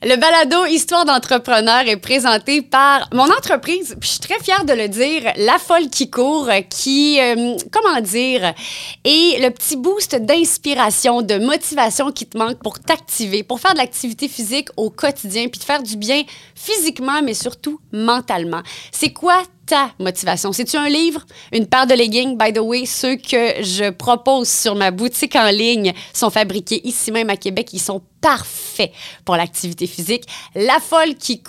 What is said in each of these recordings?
Le balado Histoire d'entrepreneur est présenté par mon entreprise, puis je suis très fière de le dire, La Folle qui court, qui, euh, comment dire, est le petit boost d'inspiration, de motivation qui te manque pour t'activer, pour faire de l'activité physique au quotidien, puis te faire du bien physiquement, mais surtout mentalement. C'est quoi ta motivation? C'est-tu un livre, une paire de leggings? By the way, ceux que je propose sur ma boutique en ligne sont fabriqués ici même à Québec. Ils sont parfaits pour l'activité physique. La folle qui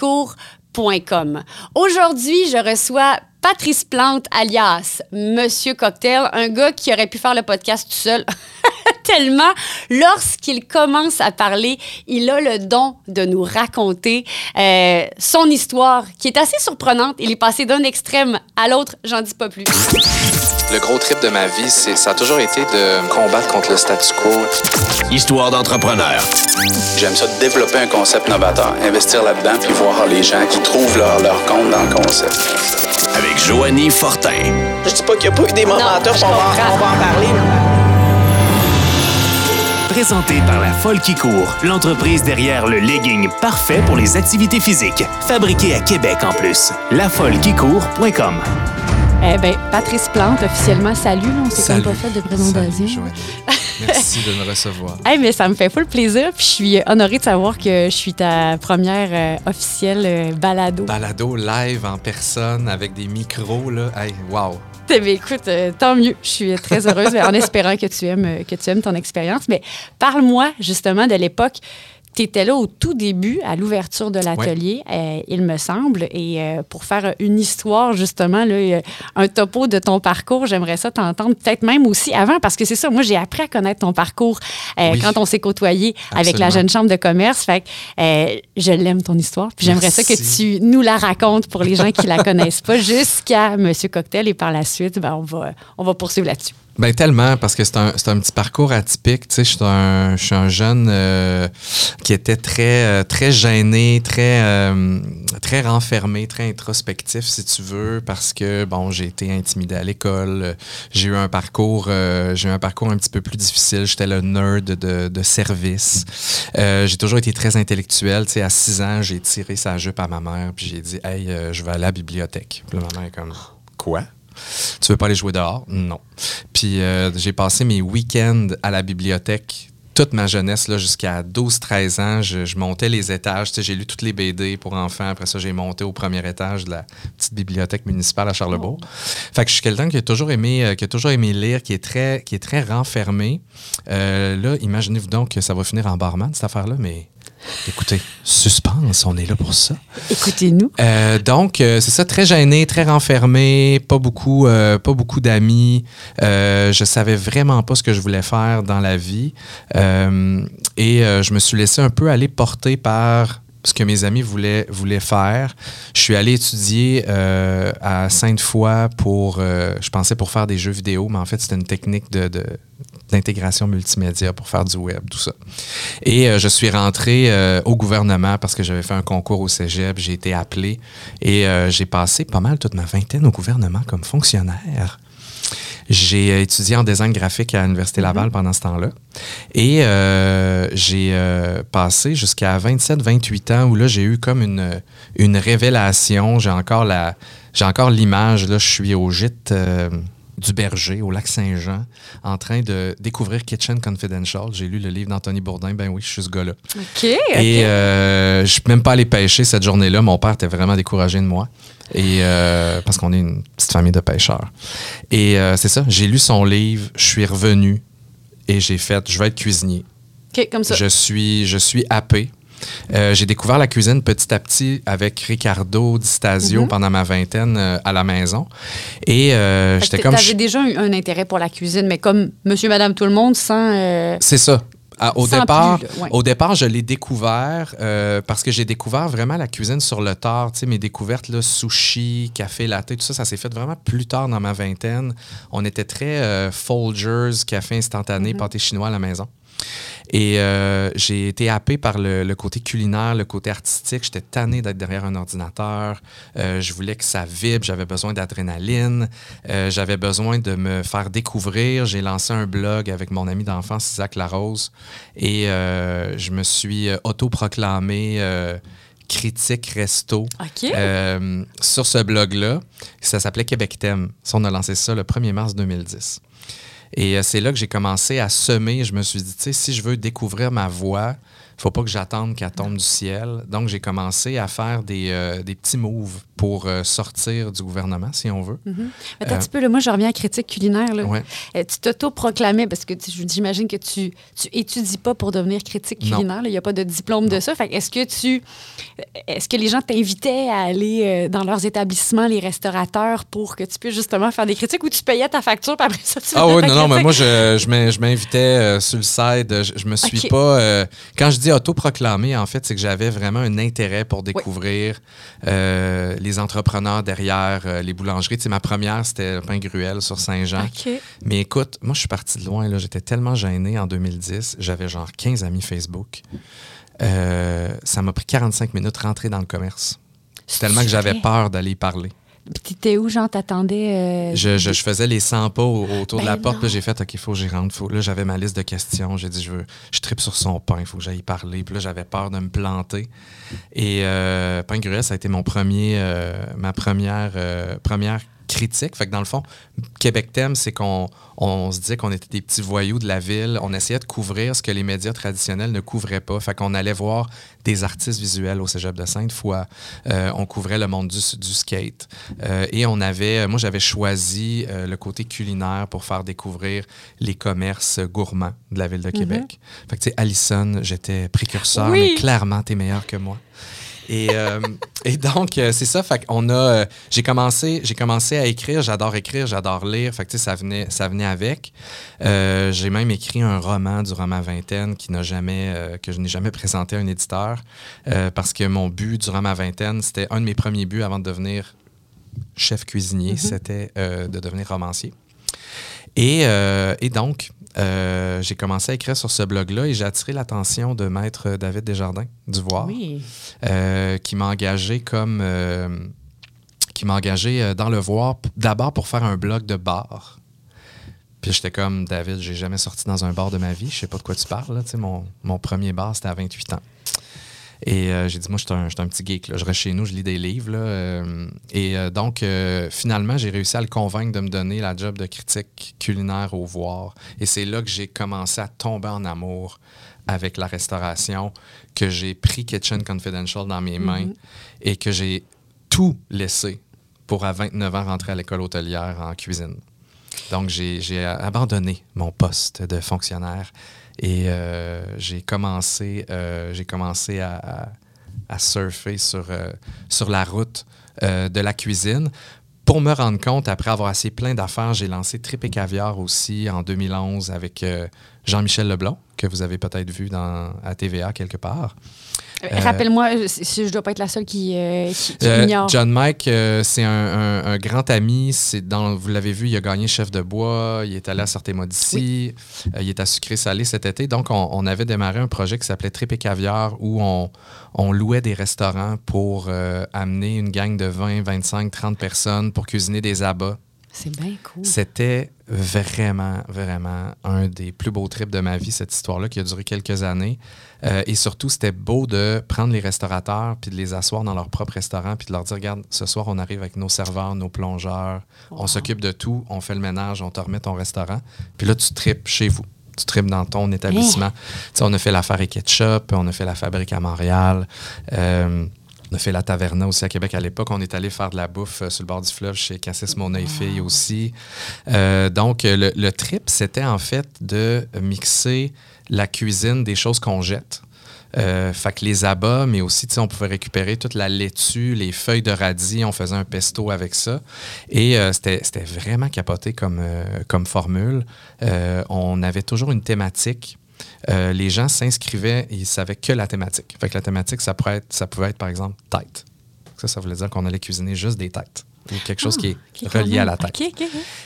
Aujourd'hui, je reçois Patrice Plante, alias Monsieur Cocktail, un gars qui aurait pu faire le podcast tout seul. Tellement, lorsqu'il commence à parler, il a le don de nous raconter euh, son histoire, qui est assez surprenante. Il est passé d'un extrême à l'autre, j'en dis pas plus. Le gros trip de ma vie, c'est ça a toujours été de combattre contre le statu quo. Histoire d'entrepreneur. J'aime ça développer un concept novateur, investir là-dedans, puis voir les gens qui trouvent leur, leur compte dans le concept. Avec Joanie Fortin. Je dis pas qu'il n'y a pas eu des momenteurs, je on, on va en parler. Présenté par La Folle qui court, l'entreprise derrière le legging parfait pour les activités physiques. Fabriqué à Québec en plus. Lafollequicourt.com. Eh bien, Patrice Plante, officiellement, salut. là. On s'est pas fait de présentation. Salut. Merci de me recevoir. Eh mais ça me fait full plaisir. Puis je suis honorée de savoir que je suis ta première euh, officielle euh, balado. Balado live en personne avec des micros, là. Hey, wow. Eh bien, écoute, euh, tant mieux. Je suis très heureuse en espérant que tu aimes, que tu aimes ton expérience. Mais parle-moi justement de l'époque. Tu étais là au tout début, à l'ouverture de l'atelier, euh, il me semble. Et euh, pour faire une histoire, justement, là, euh, un topo de ton parcours, j'aimerais ça t'entendre peut-être même aussi avant, parce que c'est ça, moi, j'ai appris à connaître ton parcours euh, Oui. quand on s'est côtoyé avec la jeune chambre de commerce. Fait que je l'aime, ton histoire. Puis j'aimerais ça que tu nous la racontes pour les gens qui la connaissent pas, jusqu'à Monsieur Cocktail. Et par la suite, ben, on, va, on va poursuivre là-dessus. Ben tellement, parce que c'est un, un petit parcours atypique. Tu sais, je suis un, je suis un jeune euh, qui était très, euh, très gêné, très, euh, très renfermé, très introspectif, si tu veux, parce que, bon, j'ai été intimidé à l'école. euh, J'ai eu un parcours, j'ai eu un parcours un petit peu plus difficile. J'étais le nerd de, de service. Euh, j'ai toujours été très intellectuel. Tu sais, à 6 ans, j'ai tiré sa jupe à ma mère, puis j'ai dit, hey, je vais à la bibliothèque. Puis ma mère est comme, quoi? Tu veux pas aller jouer dehors? Non. Puis euh, j'ai passé mes week-ends à la bibliothèque toute ma jeunesse, là, jusqu'à 12-13 ans, je, je montais les étages. Tu sais, J'ai lu toutes les BD pour enfants. Après ça, j'ai monté au premier étage de la petite bibliothèque municipale à Charlebourg. Fait que je suis quelqu'un qui a toujours aimé, euh, qui a toujours aimé lire, qui est très, qui est très renfermé. Euh, là, imaginez-vous donc que ça va finir en barman, cette affaire-là, mais écoutez, suspense, on est là pour ça. Écoutez-nous. Euh, donc, euh, c'est ça, très gêné, très renfermé, pas beaucoup, euh, pas beaucoup d'amis. Je savais vraiment pas ce que je voulais faire dans la vie. Et je me suis laissé un peu aller porter par ce que mes amis voulaient, voulaient faire. Je suis allé étudier à Sainte-Foy pour, je pensais pour faire des jeux vidéo, mais en fait, c'était une technique de, de- d'intégration multimédia pour faire du web, tout ça. Et euh, je suis rentré euh, au gouvernement parce que j'avais fait un concours au cégep, j'ai été appelé et euh, j'ai passé pas mal toute ma vingtaine au gouvernement comme fonctionnaire. J'ai étudié en design graphique à l'Université Laval pendant ce temps-là. Et j'ai passé jusqu'à 27-28 ans où là, j'ai eu comme une, une révélation. J'ai encore la j'ai encore l'image. Là, je suis au gîte du Berger, au lac Saint-Jean, en train de découvrir Kitchen Confidential. J'ai lu le livre d'Anthony Bourdin. Ben oui, je suis ce gars-là. OK. Et euh, je suis même pas allé pêcher cette journée-là. Mon père était vraiment découragé de moi. Et euh, parce qu'on est une petite famille de pêcheurs. Et euh, c'est ça, j'ai lu son livre, je suis revenu et j'ai fait, je vais être cuisinier. OK, comme ça. Je suis, je suis happé. Euh, j'ai découvert la cuisine petit à petit avec Ricardo Di Stasio Mhm. pendant ma vingtaine euh, à la maison. Et euh, j'étais t'a- comme... T'avais déjà un, un intérêt pour la cuisine, mais comme monsieur, madame, tout le monde, sans... C'est ça. À- au, Sans départ, plus, là, ouais. au départ, je l'ai découvert euh, parce que j'ai découvert vraiment la cuisine sur le tard. Tu sais, mes découvertes, là, sushi, café latte, tout ça, ça s'est fait vraiment plus tard dans ma vingtaine. On était très euh, Folgers, café instantané, Mm-hmm. pâté chinois à la maison. Et euh, j'ai été happé par le, le côté culinaire, le côté artistique. J'étais tanné d'être derrière un ordinateur. Euh, je voulais que ça vibre. J'avais besoin d'adrénaline. Euh, j'avais besoin de me faire découvrir. J'ai lancé un blog avec mon ami d'enfance, Isaac Larose. Et je me suis autoproclamé critique resto euh, sur ce blog-là. Ça s'appelait Québec Thème. Ça, on a lancé ça le 1er mars 2010. Et euh, c'est là que j'ai commencé à semer. Je me suis dit, tu sais, si je veux découvrir ma voix, faut pas que j'attende qu'elle tombe du ciel. Donc, j'ai commencé à faire des, euh, des petits moves pour euh, sortir du gouvernement, si on veut. Attends un petit peu, là, moi, je reviens à critique culinaire. Là. Ouais. Euh, tu t'auto-proclamais, parce que j'imagine que tu, tu étudies pas pour devenir critique culinaire. Il n'y a pas de diplôme de ça. Fait est-ce que tu. Est-ce que les gens t'invitaient à aller euh, dans leurs établissements, les restaurateurs, pour que tu puisses justement faire des critiques ou tu payais ta facture, puis après ça, tu Ah oui, non, non, mais moi, je, je m'in- je m'invitais euh, sur le side. Je, je me suis pas. euh, quand je dis autoproclamé, en fait, c'est que j'avais vraiment un intérêt pour découvrir euh, les entrepreneurs derrière euh, les boulangeries. Tu sais, ma première, c'était le pain gruel sur Saint-Jean. Mais écoute, moi, je suis parti de loin. là. J'étais tellement gêné en 2010. J'avais genre 15 amis Facebook. Euh, ça m'a pris 45 minutes de rentrer dans le commerce. Tellement que j'avais peur d'aller y parler. Puis t'étais où, genre, t'attendais. euh, Je, je- je faisais les 100 pas au- autour de Ben la porte, puis j'ai fait, OK, il faut que j'y rentre. Faut... Là, j'avais ma liste de questions. J'ai dit, je veux, je tripe sur son pain, il faut que j'aille parler. Puis là, j'avais peur de me planter. Et euh, Pain Gruel, ça a été mon premier, euh, ma première, euh, première critique. Fait que dans le fond, Québec Thème, c'est qu'on on se disait qu'on était des petits voyous de la ville. On essayait de couvrir ce que les médias traditionnels ne couvraient pas. Fait qu'on allait voir des artistes visuels au Cégep de Sainte-Foy. Euh, on couvrait le monde du, du skate. Euh, et on avait, moi, j'avais choisi euh, le côté culinaire pour faire découvrir les commerces gourmands de la ville de Québec. Fait que, tu sais, Allison, j'étais précurseur, Oui. mais clairement, t'es meilleur que moi. Et, euh, et donc, euh, c'est ça. Fait qu'on a. euh, j'ai commencé, j'ai commencé à écrire. J'adore écrire, j'adore lire. Fait que, tu sais, ça venait, ça venait avec. Euh, j'ai même écrit un roman durant ma vingtaine qui n'a jamais, euh, que je n'ai jamais présenté à un éditeur. parce que mon but durant ma vingtaine, c'était un de mes premiers buts avant de devenir chef cuisinier, c'était euh, de devenir romancier. Et, et donc, euh, j'ai commencé à écrire sur ce blog-là et j'ai attiré l'attention de maître David Desjardins du Voir Oui. euh, qui m'a engagé comme euh, qui m'a engagé euh, dans le voir d'abord pour faire un blog de bar. Puis j'étais comme David, j'ai jamais sorti dans un bar de ma vie, je sais pas de quoi tu parles. là. Mon, mon premier bar, c'était à 28 ans. Et euh, j'ai dit, moi, je suis un, un petit geek. Là. Je reste chez nous, je lis des livres. Là, euh, et euh, donc, finalement, j'ai réussi à le convaincre de me donner la job de critique culinaire au voir. Et c'est là que j'ai commencé à tomber en amour avec la restauration, que j'ai pris Kitchen Confidential dans mes mains et que j'ai tout laissé pour, à 29 ans, rentrer à l'école hôtelière en cuisine. Donc, j'ai abandonné mon poste de fonctionnaire et euh, j'ai commencé, euh, commencé à, surfer sur, euh, sur la route de la cuisine. Pour me rendre compte, après avoir assez plein d'affaires, j'ai lancé Trip et Caviar aussi en 2011 avec Jean-Michel Leblanc, que vous avez peut-être vu à TVA quelque part. Euh, Rappelle-moi, si je dois pas être la seule qui, euh, qui, qui Euh, ignore. John Mike, c'est un, un- un grand ami. C'est dans, vous l'avez vu, il a gagné Chef de bois. Il est allé à Sortez-moi d'ici. Il est à Sucré Salé cet été. Donc, on, on avait démarré un projet qui s'appelait Trip et Caviar où on, on louait des restaurants pour amener une gang de 20, 25, 30 personnes pour cuisiner des abats. C'est bien cool. C'était vraiment, vraiment un des plus beaux trips de ma vie, cette histoire-là, qui a duré quelques années. Euh, et surtout, c'était beau de prendre les restaurateurs puis de les asseoir dans leur propre restaurant puis de leur dire, regarde, ce soir, on arrive avec nos serveurs, nos plongeurs, on s'occupe de tout, on fait le ménage, on te remet ton restaurant. Puis là, tu tripes chez vous. Tu tripes dans ton établissement. Tu sais, on a fait l'affaire et Ketchup, on a fait la fabrique à Montréal. Euh, on a fait la Taverna aussi à Québec à l'époque. On est allé faire de la bouffe euh, sur le bord du fleuve chez Cassis Moneuil-Fille aussi. Euh, donc, euh, le, le trip, c'était en fait de mixer la cuisine des choses qu'on jette. Euh, fait que les abats, mais aussi, tu sais, on pouvait récupérer toute la laitue, les feuilles de radis, on faisait un pesto avec ça. Et euh, c'était vraiment capoté comme, euh, comme formule. On avait toujours une thématique. Euh, les gens s'inscrivaient et ils savaient que la thématique. Fait que la thématique, ça, pourrait être, ça pouvait être, par exemple, tête. Ça, ça voulait dire qu'on allait cuisiner juste des têtes. Ou quelque chose qui est relié à la tête.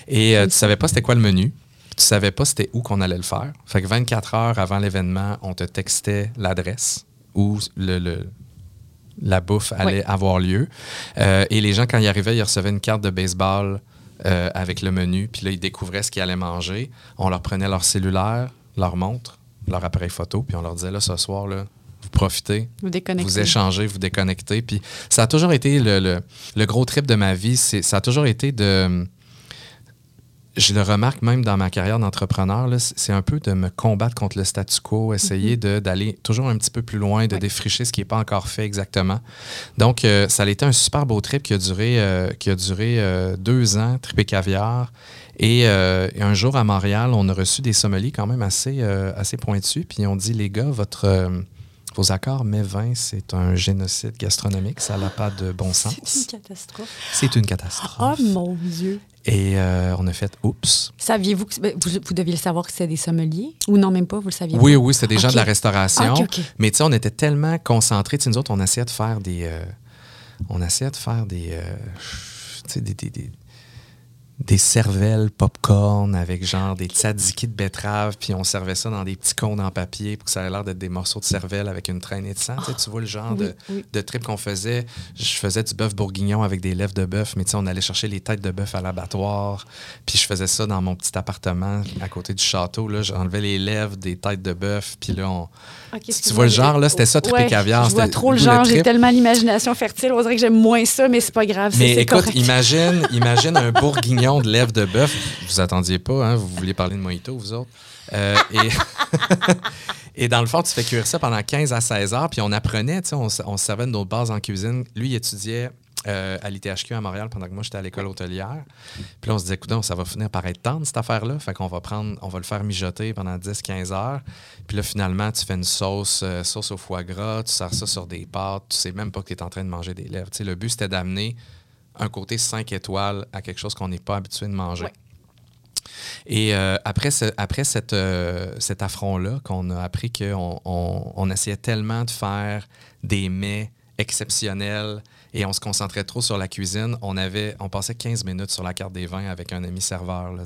Et euh, tu savais pas c'était quoi le menu. tu savais pas c'était où qu'on allait le faire. Fait que 24 heures avant l'événement, on te textait l'adresse où le, le- la bouffe allait Oui. avoir lieu. Euh, et les gens, quand ils arrivaient, ils recevaient une carte de baseball euh, avec le menu. Puis là, ils découvraient ce qu'ils allaient manger. On leur prenait leur cellulaire, leur montre, leur appareil photo. Puis on leur disait, là, ce soir, là, vous profitez, Vous vous échangez, vous déconnectez. Puis ça a toujours été le, le- le gros trip de ma vie. Ça a toujours été de. Je le remarque même dans ma carrière d'entrepreneur, c'est un peu de me combattre contre le statu quo, essayer de- d'aller toujours un petit peu plus loin, de Ouais. défricher ce qui n'est pas encore fait exactement. Donc, euh, ça a été un super beau trip qui a duré, euh, qui a duré euh, deux ans, tripé caviar. Et, euh, et un jour à Montréal, on a reçu des sommeliers quand même assez, euh, assez pointus. Puis on dit, les gars, votre, euh, vos accords mais vin, c'est un génocide gastronomique. Ça n'a pas de bon C'est une sens. catastrophe. C'est une Oh catastrophe. mon Dieu. Et on a fait oups. Saviez-vous que ben, vous, vous deviez le savoir que c'était des sommeliers? Ou non même pas vous le saviez Oui, pas? oui, c'était des gens de la restauration. Mais tu sais, on était tellement concentrés. Tu sais, nous autres, on essayait de faire des. on essayait de faire des. tu sais, des, des, des- des cervelles popcorn avec genre des tzatziki de betterave, puis on servait ça dans des petits cônes en papier pour que ça ait l'air d'être des morceaux de cervelle avec une traînée de sang. Tu vois le genre de, Oui, de trip qu'on faisait. Je faisais du bœuf bourguignon avec des lèvres de bœuf, mais tu sais, on allait chercher les têtes de bœuf à l'abattoir, puis je faisais ça dans mon petit appartement à côté du château. Là, j'enlevais les lèvres des têtes de bœuf, puis là, on, Ok, tu vois le genre, là, c'était ça, Ouais, caviar. Je vois trop le genre, j'ai trip. tellement l'imagination fertile. On dirait que j'aime moins ça, mais c'est pas grave. Mais écoute, correct. imagine, imagine un bourguignon de lèvres de bœuf. Vous attendiez pas, hein? Vous vouliez parler de mojito, vous autres. Euh, et, dans le fond, tu fais cuire ça pendant 15 à 16 heures, puis on apprenait, tu sais, on, se- servait de notre base en cuisine. Lui, il étudiait euh, à l'ITHQ à Montréal pendant que moi, j'étais à l'école hôtelière. Puis là, on se disait, écoute, ça va finir par être tendre, cette affaire-là. Fait qu'on va prendre, on va le faire mijoter pendant 10-15 heures. Puis là, finalement, tu fais une sauce, euh, sauce au foie gras, tu sers ça sur des pâtes, tu sais même pas que tu es en train de manger des lèvres. Tu sais, le but, c'était d'amener un côté 5 étoiles à quelque chose qu'on n'est pas habitué de manger. Ouais. Et euh, après, ce- après cette, euh, cet affront-là, qu'on a appris qu'on on, on essayait tellement de faire des mets exceptionnels et on se concentrait trop sur la cuisine, on, avait, on passait 15 minutes sur la carte des vins avec un ami serveur. Là.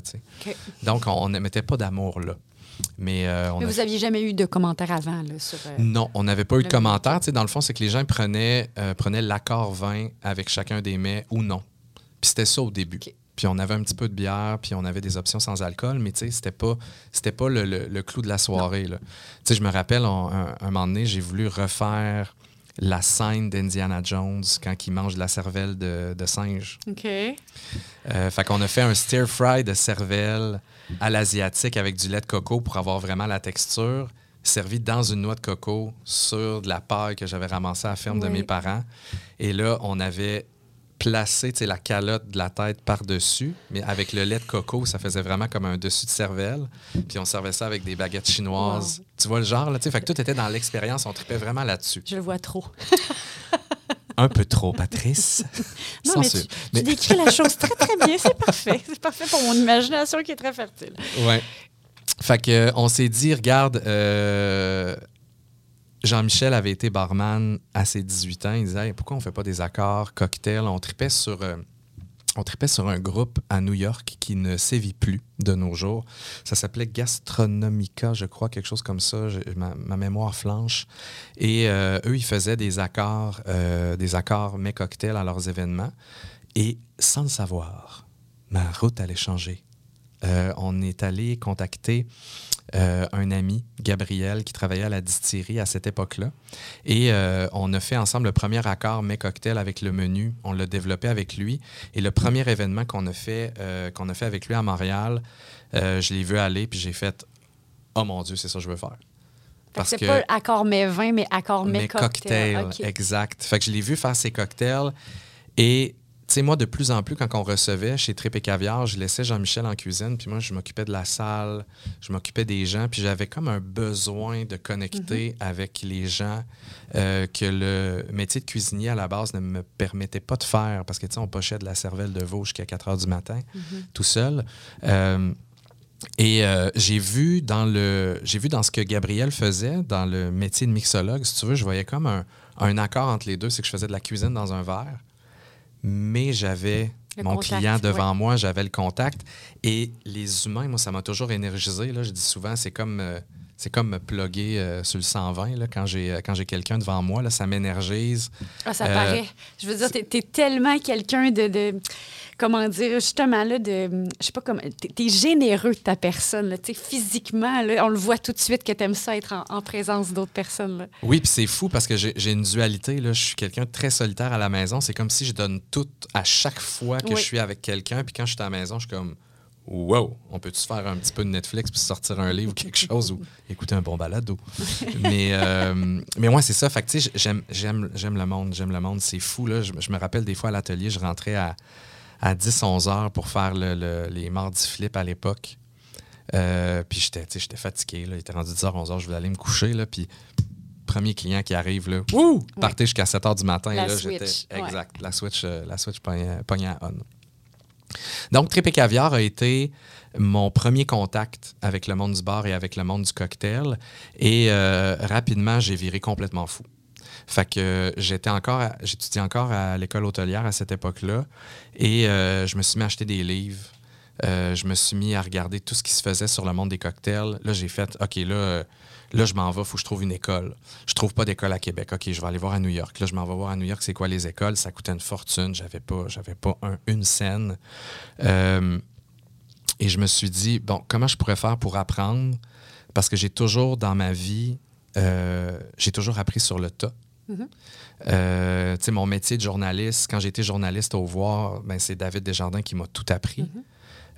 Donc, on ne mettait pas d'amour là. Mais, euh, on Mais a vous aviez jamais eu de commentaires avant là, sur. euh, non, on n'avait pas eu de commentaires. Tu sais, Dans le fond, c'est que les gens prenaient, euh, prenaient l'accord vin avec chacun des mets ou non. Puis c'était ça au début. Puis on avait un petit peu de bière, puis on avait des options sans alcool, mais tu sais, c'était pas, c'était pas le, le- le clou de la soirée. Tu sais, je me rappelle, on- un, un moment donné, j'ai voulu refaire la scène d'Indiana Jones quand il mange de la cervelle de, de singe. OK. Euh, fait qu'on a fait un stir fry de cervelle à l'asiatique avec du lait de coco pour avoir vraiment la texture, servi dans une noix de coco sur de la paille que j'avais ramassée à la ferme de mes parents. Et là, on avait placé la calotte de la tête par-dessus, mais avec le lait de coco, ça faisait vraiment comme un dessus de cervelle. Puis on servait ça avec des baguettes chinoises. Tu vois le genre, là, tu sais, fait que tout était dans l'expérience, on tripait vraiment là-dessus. Je le vois trop. Un peu trop, Patrice. Non, mais Censure. tu, tu Mais- décris la chose très, très bien. C'est parfait. C'est parfait pour mon imagination qui est très fertile. Ouais. Fait que, euh, on s'est dit, regarde, euh, Jean-Michel avait été barman à ses 18 ans. Il disait, Hey, pourquoi on fait pas des accords, cocktails? On tripait sur... euh, on tripait sur un groupe à New York qui ne sévit plus de nos jours. Ça s'appelait Gastronomica, je crois, quelque chose comme ça. Ma, mémoire flanche. Et euh, eux, ils faisaient des accords, euh, des accords mais cocktails à leurs événements. Et sans le savoir, ma route allait changer. Euh, on est allé contacter euh, un ami, Gabriel, qui travaillait à la distillerie à cette époque-là. Et euh, on a fait ensemble le premier accord mais cocktail avec le menu. On l'a développé avec lui. Et le premier événement qu'on a, fait, euh, qu'on a fait avec lui à Montréal, je l'ai vu aller, puis j'ai fait Oh mon Dieu, c'est ça que je veux faire. Que c'est pas accord mais vin, mais accord mes cocktail. cocktails, exact. Fait que je l'ai vu faire ses cocktails. Et, sais, moi, de plus en plus, quand on recevait chez Trip et Caviar, je laissais Jean-Michel en cuisine, puis moi, je m'occupais de la salle, je m'occupais des gens, puis j'avais comme un besoin de connecter avec les gens euh, que le métier de cuisinier, à la base, ne me permettait pas de faire, parce que, tu sais, on pochait de la cervelle de veau jusqu'à 4 heures du matin, tout seul. Euh, et euh, j'ai vu dans le j'ai vu dans ce que Gabriel faisait dans le métier de mixologue, si tu veux, je voyais comme un, un accord entre les deux, c'est que je faisais de la cuisine dans un verre, mais j'avais mon contact, client devant ouais. moi, j'avais le contact. Et les humains, moi, ça m'a toujours énergisé. Là. Je dis souvent, c'est comme, euh, c'est comme me plugger euh, sur le 120 là, quand j'ai, euh, quand j'ai quelqu'un devant moi. Là, ça m'énergise. Ah, ça Euh, paraît. Je veux dire, t'es es tellement quelqu'un de, de- Comment dire, justement, là, de. Je sais pas comment. T'es es généreux de ta personne, là. Tu sais, physiquement, là, on le voit tout de suite que t'aimes ça être en, en présence d'autres personnes, là. Oui, puis c'est fou parce que j'ai, j'ai une dualité. Là. Je suis quelqu'un de très solitaire à la maison. C'est comme si je donne tout à chaque fois que Oui. je suis avec quelqu'un. Puis quand je suis à la maison, je suis comme Wow, on peut-tu faire un petit peu de Netflix puis sortir un livre ou quelque chose ou écouter un bon balado? mais, euh, mais ouais, c'est ça. Fait que, tu sais, j'aime, j'aime, j'aime le monde. J'aime le monde. C'est fou. Là. Je, je me rappelle des fois à l'atelier, je rentrais à, à 10-11 heures pour faire le- le- les mardis flip à l'époque. Euh, puis j'étais, tu sais, j'étais fatigué. Là. Il était rendu 10h, 11h, je voulais aller me coucher. Là, puis premier client qui arrive, là, partez jusqu'à 7h du matin. La là, switch, j'étais- ouais. Exact. La switch, euh, la switch pognait, pognait à on. Donc, Trip Caviar a été mon premier contact avec le monde du bar et avec le monde du cocktail. Et euh, rapidement, j'ai viré complètement fou. Fait que j'étais encore, j'étudiais encore à l'école hôtelière à cette époque-là. Et euh, je me suis mis à acheter des livres. Euh, je me suis mis à regarder tout ce qui se faisait sur le monde des cocktails. Là, j'ai fait, OK, là, là je m'en vais, il faut que je trouve une école. Je trouve pas d'école à Québec. OK, je vais aller voir à New York. Là, je m'en vais voir à New York, c'est quoi les écoles? Ça coûtait une fortune. J'avais pas, j'avais pas un- une scène. Euh, et je me suis dit, bon, comment je pourrais faire pour apprendre? Parce que j'ai toujours dans ma vie, euh, j'ai toujours appris sur le tas. Euh, tu sais, mon métier de journaliste, quand j'étais journaliste au Voir, ben, c'est David Desjardins qui m'a tout appris.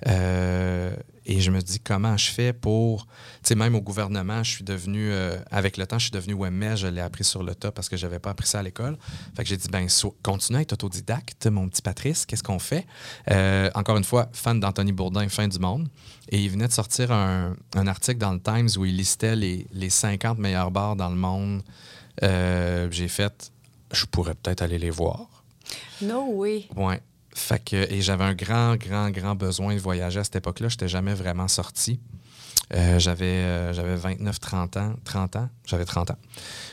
Euh, et je me dis comment je fais pour, tu sais, même au gouvernement, je suis devenu, euh, avec le temps, je suis devenu webmail, je l'ai appris sur le tas parce que j'avais pas appris ça à l'école. Fait que j'ai dit, ben, so- continue à être autodidacte, mon petit Patrice, qu'est-ce qu'on fait? Euh, encore une fois, fan d'Anthony Bourdin, fin du monde. Et il venait de sortir un, un article dans le Times où il listait les, les 50 meilleurs bars dans le monde. Euh, j'ai fait, je pourrais peut-être aller les voir. No way. Ouais. Fait que, et j'avais un grand, grand, grand besoin de voyager à cette époque-là. Je n'étais jamais vraiment sorti. Euh, j'avais, euh, j'avais 29, 30 ans. 30 ans? J'avais 30 ans.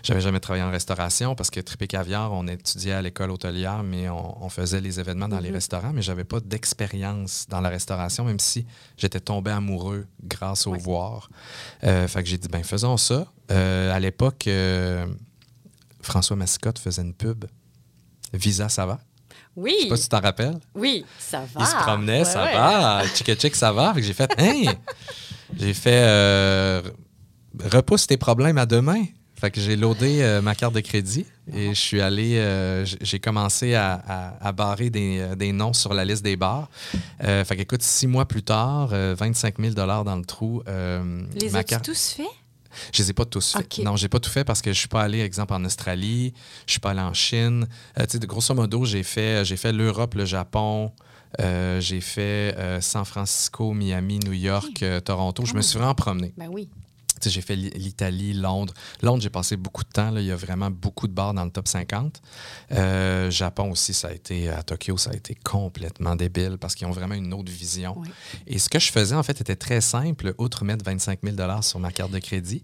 J'avais jamais travaillé en restauration parce que Tripé Caviar, on étudiait à l'école hôtelière, mais on, on faisait les événements dans les restaurants, mais j'avais pas d'expérience dans la restauration, même si j'étais tombé amoureux grâce au voir. Euh, fait que j'ai dit, ben faisons ça. À l'époque, François Mascotte faisait une pub. Visa, ça va? Oui. Je sais pas si tu t'en rappelles. Oui, ça va. Il se promenait, Ouais, ça ouais. va. Chick chick, ça va. Fait que j'ai fait, hein? j'ai fait, euh, repousse tes problèmes à demain. Fait que j'ai loadé euh, ma carte de crédit et je suis allé, euh, j'ai commencé à, à- à barrer des, des noms sur la liste des bars. Euh, fait que, écoute, six mois plus tard, euh, 25 000 dans le trou. euh, Les ma as-tu tous fait? Je les ai pas tous faits. Non, j'ai pas tout fait parce que je suis pas allé, exemple, en Australie, je suis pas allé en Chine. Euh, tu sais, grosso modo, j'ai fait, j'ai fait l'Europe, le Japon, euh, j'ai fait euh, San Francisco, Miami, New York, Toronto. Je me suis vraiment promené. Ben oui. J'ai fait l'I- l'Italie, Londres. Londres, j'ai passé beaucoup de temps. là. Il y a vraiment beaucoup de bars dans le top 50. Euh, Japon aussi, ça a été, à Tokyo, ça a été complètement débile parce qu'ils ont vraiment une autre vision. Oui. Et ce que je faisais, en fait, était très simple. Outre mettre 25 000 sur ma carte de crédit,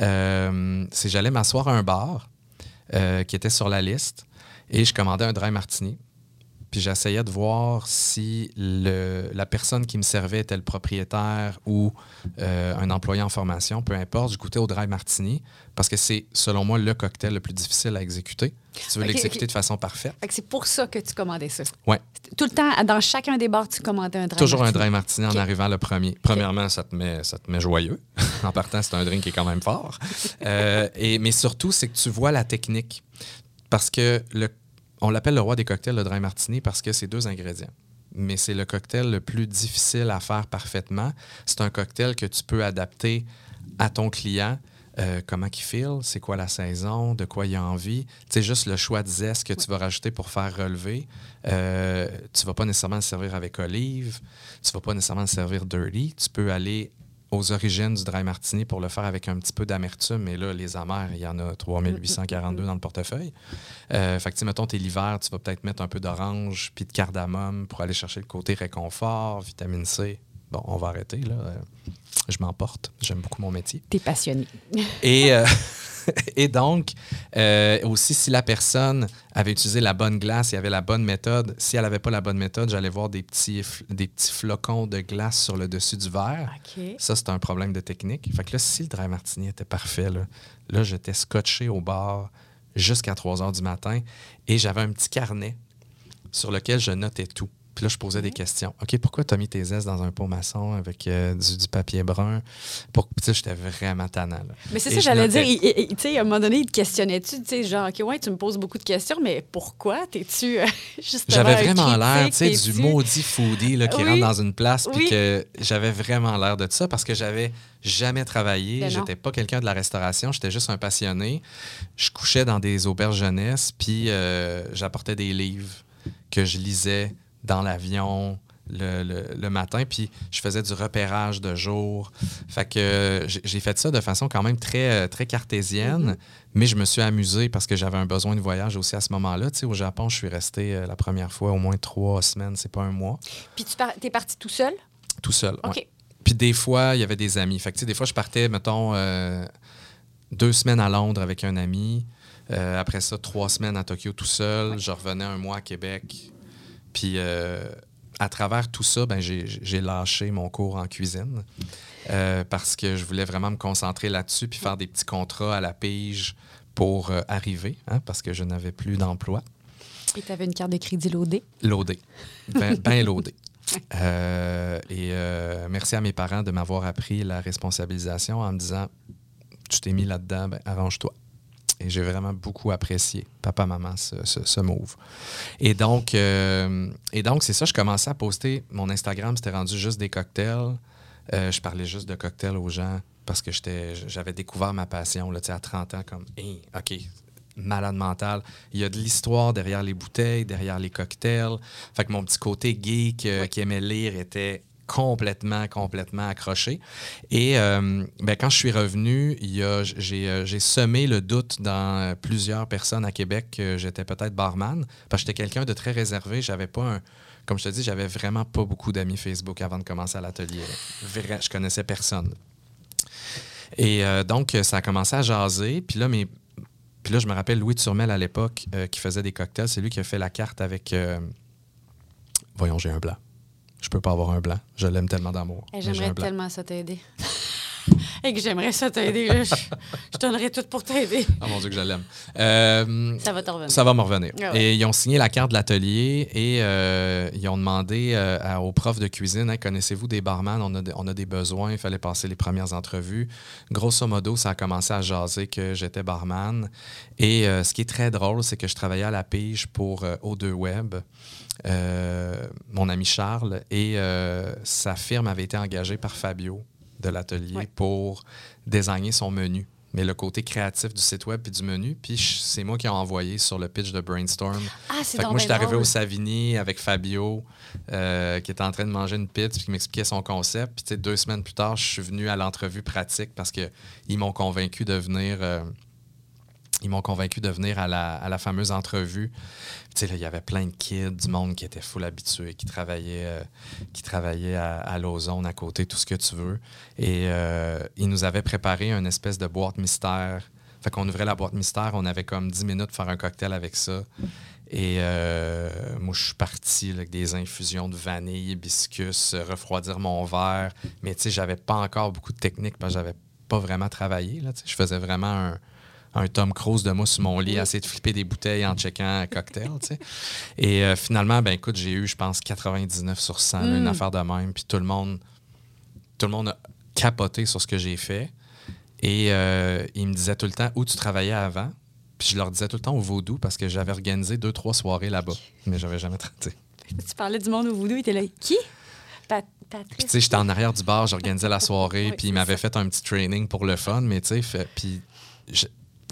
euh, c'est j'allais m'asseoir à un bar euh, qui était sur la liste et je commandais un dry martini. Puis j'essayais de voir si le, la personne qui me servait était le propriétaire ou euh, un employé en formation, peu importe. Je goûtais au dry martini parce que c'est, selon moi, le cocktail le plus difficile à exécuter. Si tu veux l'exécuter de façon parfaite. C'est pour ça que tu commandais ça. Ouais. Tout le temps, dans chacun des bars, tu commandais un dry Toujours un dry martini en arrivant le premier. Premièrement, ça te met, ça te met joyeux. en partant, c'est un drink qui est quand même fort. Euh, et, mais surtout, c'est que tu vois la technique. Parce que le, on l'appelle le roi des cocktails, le dry martini, parce que c'est deux ingrédients. Mais c'est le cocktail le plus difficile à faire parfaitement. C'est un cocktail que tu peux adapter à ton client. euh, comment il feel, c'est quoi la saison, de quoi il a envie. C'est juste le choix de zeste que tu vas rajouter pour faire relever. Euh, tu vas pas nécessairement le servir avec olive, tu vas pas nécessairement le servir dirty. Tu peux aller aux origines du dry martini pour le faire avec un petit peu d'amertume. Mais là, les amers, il y en a 3842 dans le portefeuille. Euh, fait que, mettons, t'es l'hiver, tu vas peut-être mettre un peu d'orange puis de cardamome pour aller chercher le côté réconfort, vitamine C. bon, on va arrêter, là. Euh, Je m'emporte. J'aime beaucoup mon métier. T'es passionné. Et, euh, et donc, euh, aussi, si la personne avait utilisé la bonne glace, il y avait la bonne méthode, si elle n'avait pas la bonne méthode, j'allais voir des petits, f- des petits flocons de glace sur le dessus du verre. Ça, c'est un problème de technique. Fait que là, si le dry martini était parfait, là, là j'étais scotché au bar jusqu'à 3 heures du matin et j'avais un petit carnet sur lequel je notais tout. Puis là, je posais des questions. OK, pourquoi tu as mis tes aises dans un pot maçon avec euh, du, du papier brun? Pour... J'étais vraiment tannant. là. Mais c'est ça, j'allais dire. Tu sais, à un moment donné, il te questionnait-tu, tu sais, genre, OK, ouais, tu me poses beaucoup de questions, mais pourquoi? T'es-tu euh. J'avais vraiment l'air, tu sais, du maudit foodie là, qui Oui. rentre dans une place, puis Oui. que j'avais vraiment l'air de ça parce que j'avais jamais travaillé. Ben. J'étais pas quelqu'un de la restauration, j'étais juste un passionné. Je couchais dans des auberges jeunesse, puis euh, j'apportais des livres que je lisais dans l'avion. Le, le- le matin, puis je faisais du repérage de jour. Fait que euh, j'ai fait ça de façon quand même très, euh, très cartésienne, Mm-hmm. mais je me suis amusé parce que j'avais un besoin de voyage aussi à ce moment-là. Tu sais, au Japon, je suis resté euh, la première fois au moins trois semaines, c'est pas un mois, Puis tu par- t'es parti tout seul? tout seul. OK. ouais. Puis des fois, il y avait des amis. Fait que, tu sais, des fois, je partais, mettons, euh, deux semaines à Londres avec un ami. Euh, après ça, trois semaines à Tokyo tout seul. Je revenais un mois à Québec. Puis euh, à travers tout ça, ben, j'ai lâché mon cours en cuisine euh, parce que je voulais vraiment me concentrer là-dessus puis faire des petits contrats à la pige pour euh, arriver, hein, parce que je n'avais plus d'emploi. Et t'avais une carte de crédit loadée. Loadé. Ben, ben loadé. Euh, et euh, merci à mes parents de m'avoir appris la responsabilisation en me disant Tu t'es mis là-dedans, ben, arrange-toi. Et j'ai vraiment beaucoup apprécié, papa, maman, ce, ce- ce move. Et donc, euh, et donc c'est ça, je commençais à poster. Mon Instagram, c'était rendu juste des cocktails. Euh, je parlais juste de cocktails aux gens parce que j'étais, j'avais découvert ma passion là, à 30 ans, comme, Hey, OK, malade mental. Il y a de l'histoire derrière les bouteilles, derrière les cocktails. Fait que mon petit côté geek euh, qui aimait lire était complètement, complètement accroché. Et euh, ben, quand je suis revenu, euh, j'ai semé le doute dans plusieurs personnes à Québec que j'étais peut-être barman. Parce que j'étais quelqu'un de très réservé. J'avais pas un. Comme je te dis, j'avais vraiment pas beaucoup d'amis Facebook avant de commencer à l'atelier. Je connaissais personne. Et euh, donc, ça a commencé à jaser. Puis là, puis là, je me rappelle Louis Turmel à l'époque qui faisait des cocktails. C'est lui qui a fait la carte avec. Voyons, j'ai un blanc. Je peux pas avoir un blanc. Je l'aime tellement d'amour. J'aimerais tellement ça t'aider. Et que j'aimerais ça t'aider. Je, je donnerais tout pour t'aider. Oh mon Dieu, que je l'aime. Euh, Ça va te revenir. ça va me revenir. Ah ouais. Et ils ont signé la carte de l'atelier et euh, ils ont demandé euh, à- aux profs de cuisine Hey, connaissez-vous des barman? On a, des- on a des besoins, il fallait passer les premières entrevues. Grosso modo, ça a commencé à jaser que j'étais barman. Et euh, ce qui est très drôle, c'est que je travaillais à la pige pour euh, O2 Web. Euh, mon ami Charles et euh, sa firme avait été engagée par Fabio de l'atelier Ouais. pour désigner son menu. Mais le côté créatif du site web puis du menu, puis je- c'est moi qui ai envoyé sur le pitch de Brainstorm. Ah, c'est moi, bien j'étais arrivé drôle. au Savigny avec Fabio, euh, qui était en train de manger une pizza, puis qui m'expliquait son concept. Puis, tu sais, deux semaines plus tard, je suis venu à l'entrevue pratique parce qu'ils m'ont convaincu de venir. euh, ils m'ont convaincu de venir à la, à la fameuse entrevue. Il y avait plein de kids, du monde qui était full habitué, qui travaillait, euh, qui travaillait à, l'ozone à côté, tout ce que tu veux. Et euh, ils nous avaient préparé une espèce de boîte mystère. Fait qu'on ouvrait la boîte mystère, on avait comme 10 minutes pour faire un cocktail avec ça. Et euh, moi, je suis parti avec des infusions de vanille, hibiscus, refroidir mon verre. Mais tu sais, j'avais pas encore beaucoup de technique parce que j'avais pas vraiment travaillé. Là, je faisais vraiment un, un Tom Cruise de moi sur mon lit, à essayer de flipper des bouteilles en checkant un cocktail. tu sais. Et euh, finalement, ben écoute, j'ai eu, je pense, 99 sur 100, là, une affaire de même. Puis tout le monde, tout le monde a capoté sur ce que j'ai fait. Et euh, ils me disaient tout le temps où tu travaillais avant. Puis je leur disais tout le temps au Vaudou parce que j'avais organisé deux, trois soirées là-bas. Mais j'avais jamais traité. Tu parlais du monde au voodoo, il était là. Qui? Pat- Patrice. tu sais, j'étais en arrière du bar, j'organisais la soirée, Oui, puis ils m'avaient fait un petit training pour le fun, mais tu sais, puis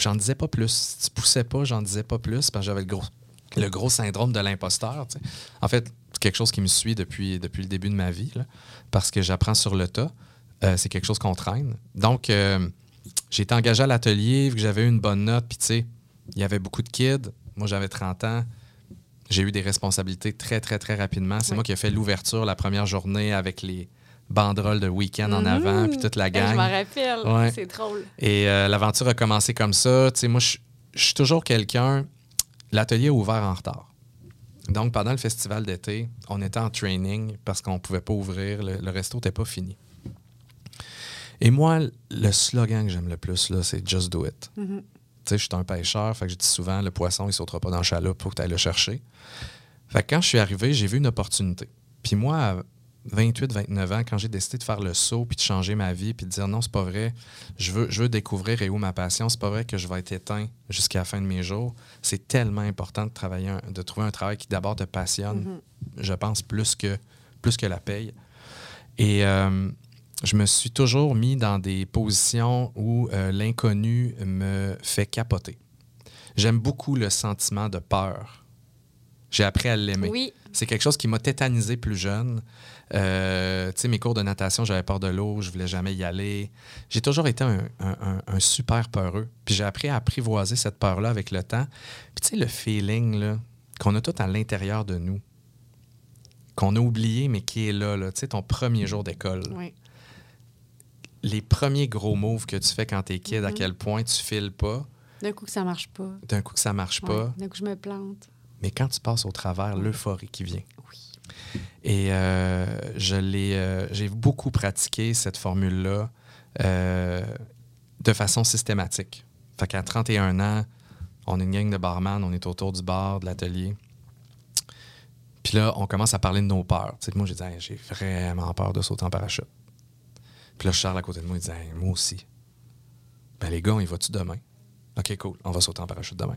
j'en disais pas plus. Si tu poussais pas, j'en disais pas plus, parce que j'avais le gros, le gros syndrome de l'imposteur. tu sais. En fait, c'est quelque chose qui me suit depuis, depuis le début de ma vie, là, parce que j'apprends sur le tas. Euh, c'est quelque chose qu'on traîne. Donc, euh, j'ai été engagé à l'atelier, vu que j'avais eu une bonne note, puis tu sais, il y avait beaucoup de kids. Moi, j'avais 30 ans. J'ai eu des responsabilités très, très, très rapidement. C'est Oui. moi qui ai fait l'ouverture la première journée avec les banderole de week-end en avant, puis toute la gang. Je m'en rappelle. Ouais. C'est drôle. Et euh, l'aventure a commencé comme ça. Tu sais, moi, je suis toujours quelqu'un. L'atelier a ouvert en retard. Donc, pendant le festival d'été, on était en training parce qu'on ne pouvait pas ouvrir. Le, le resto n'était pas fini. Et moi, le slogan que j'aime le plus, là, c'est Just do it. Tu sais, je suis un pêcheur, fait que je dis souvent le poisson, il ne sautera pas dans le chaloupe, faut que tu ailles le chercher. Fait que quand je suis arrivé, j'ai vu une opportunité. Puis moi, 28, 29 ans, quand j'ai décidé de faire le saut, puis de changer ma vie, puis de dire non, c'est pas vrai, je veux, je veux découvrir et où ma passion, c'est pas vrai que je vais être éteint jusqu'à la fin de mes jours. C'est tellement important de travailler, un- de trouver un travail qui d'abord te passionne, je pense, plus que, plus que la paye. Et euh, je me suis toujours mis dans des positions où euh, l'inconnu me fait capoter. J'aime beaucoup le sentiment de peur. J'ai appris à l'aimer. Oui. C'est quelque chose qui m'a tétanisé plus jeune. Euh, tu sais, mes cours de natation, j'avais peur de l'eau, je voulais jamais y aller. J'ai toujours été un, un- un- un super peureux. Puis j'ai appris à apprivoiser cette peur-là avec le temps. Puis tu sais, le feeling qu'on a tout à l'intérieur de nous, qu'on a oublié, mais qui est là, là. tu sais, ton premier jour d'école. Oui. Les premiers gros moves que tu fais quand t'es kid, à quel point tu files pas, D'un coup que ça marche pas. d'un coup que ça marche pas. D'un coup, je me plante. Mais quand tu passes au travers, l'euphorie qui vient. Et euh, je l'ai, euh, j'ai beaucoup pratiqué cette formule-là euh, de façon systématique. Fait qu'à 31 ans, on est une gang de barman, on est autour du bar, de l'atelier. Puis là, on commence à parler de nos peurs. Tu sais, moi, j'ai dit, Hey, j'ai vraiment peur de sauter en parachute. Puis là, Charles à côté de moi, il dit, Hey, moi aussi. Ben, les gars, on y va-tu demain? OK, cool, on va sauter en parachute demain.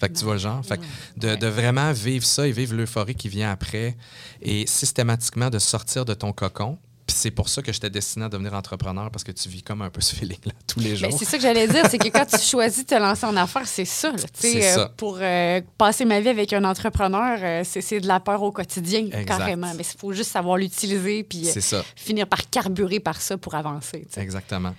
Fait que tu vois le genre. Fait que de, de vraiment vivre ça et vivre l'euphorie qui vient après et systématiquement de sortir de ton cocon. Puis c'est pour ça que j'étais destiné à devenir entrepreneur parce que tu vis comme un peu ce feeling-là tous les jours. C'est ça que j'allais dire, c'est que quand tu choisis de te lancer en affaires, c'est ça. là. Euh, ça. pour euh, passer ma vie avec un entrepreneur, euh, c'est de la peur au quotidien, Exact. carrément. Mais il faut juste savoir l'utiliser puis euh, C'est ça. finir par carburer par ça pour avancer. Exactement.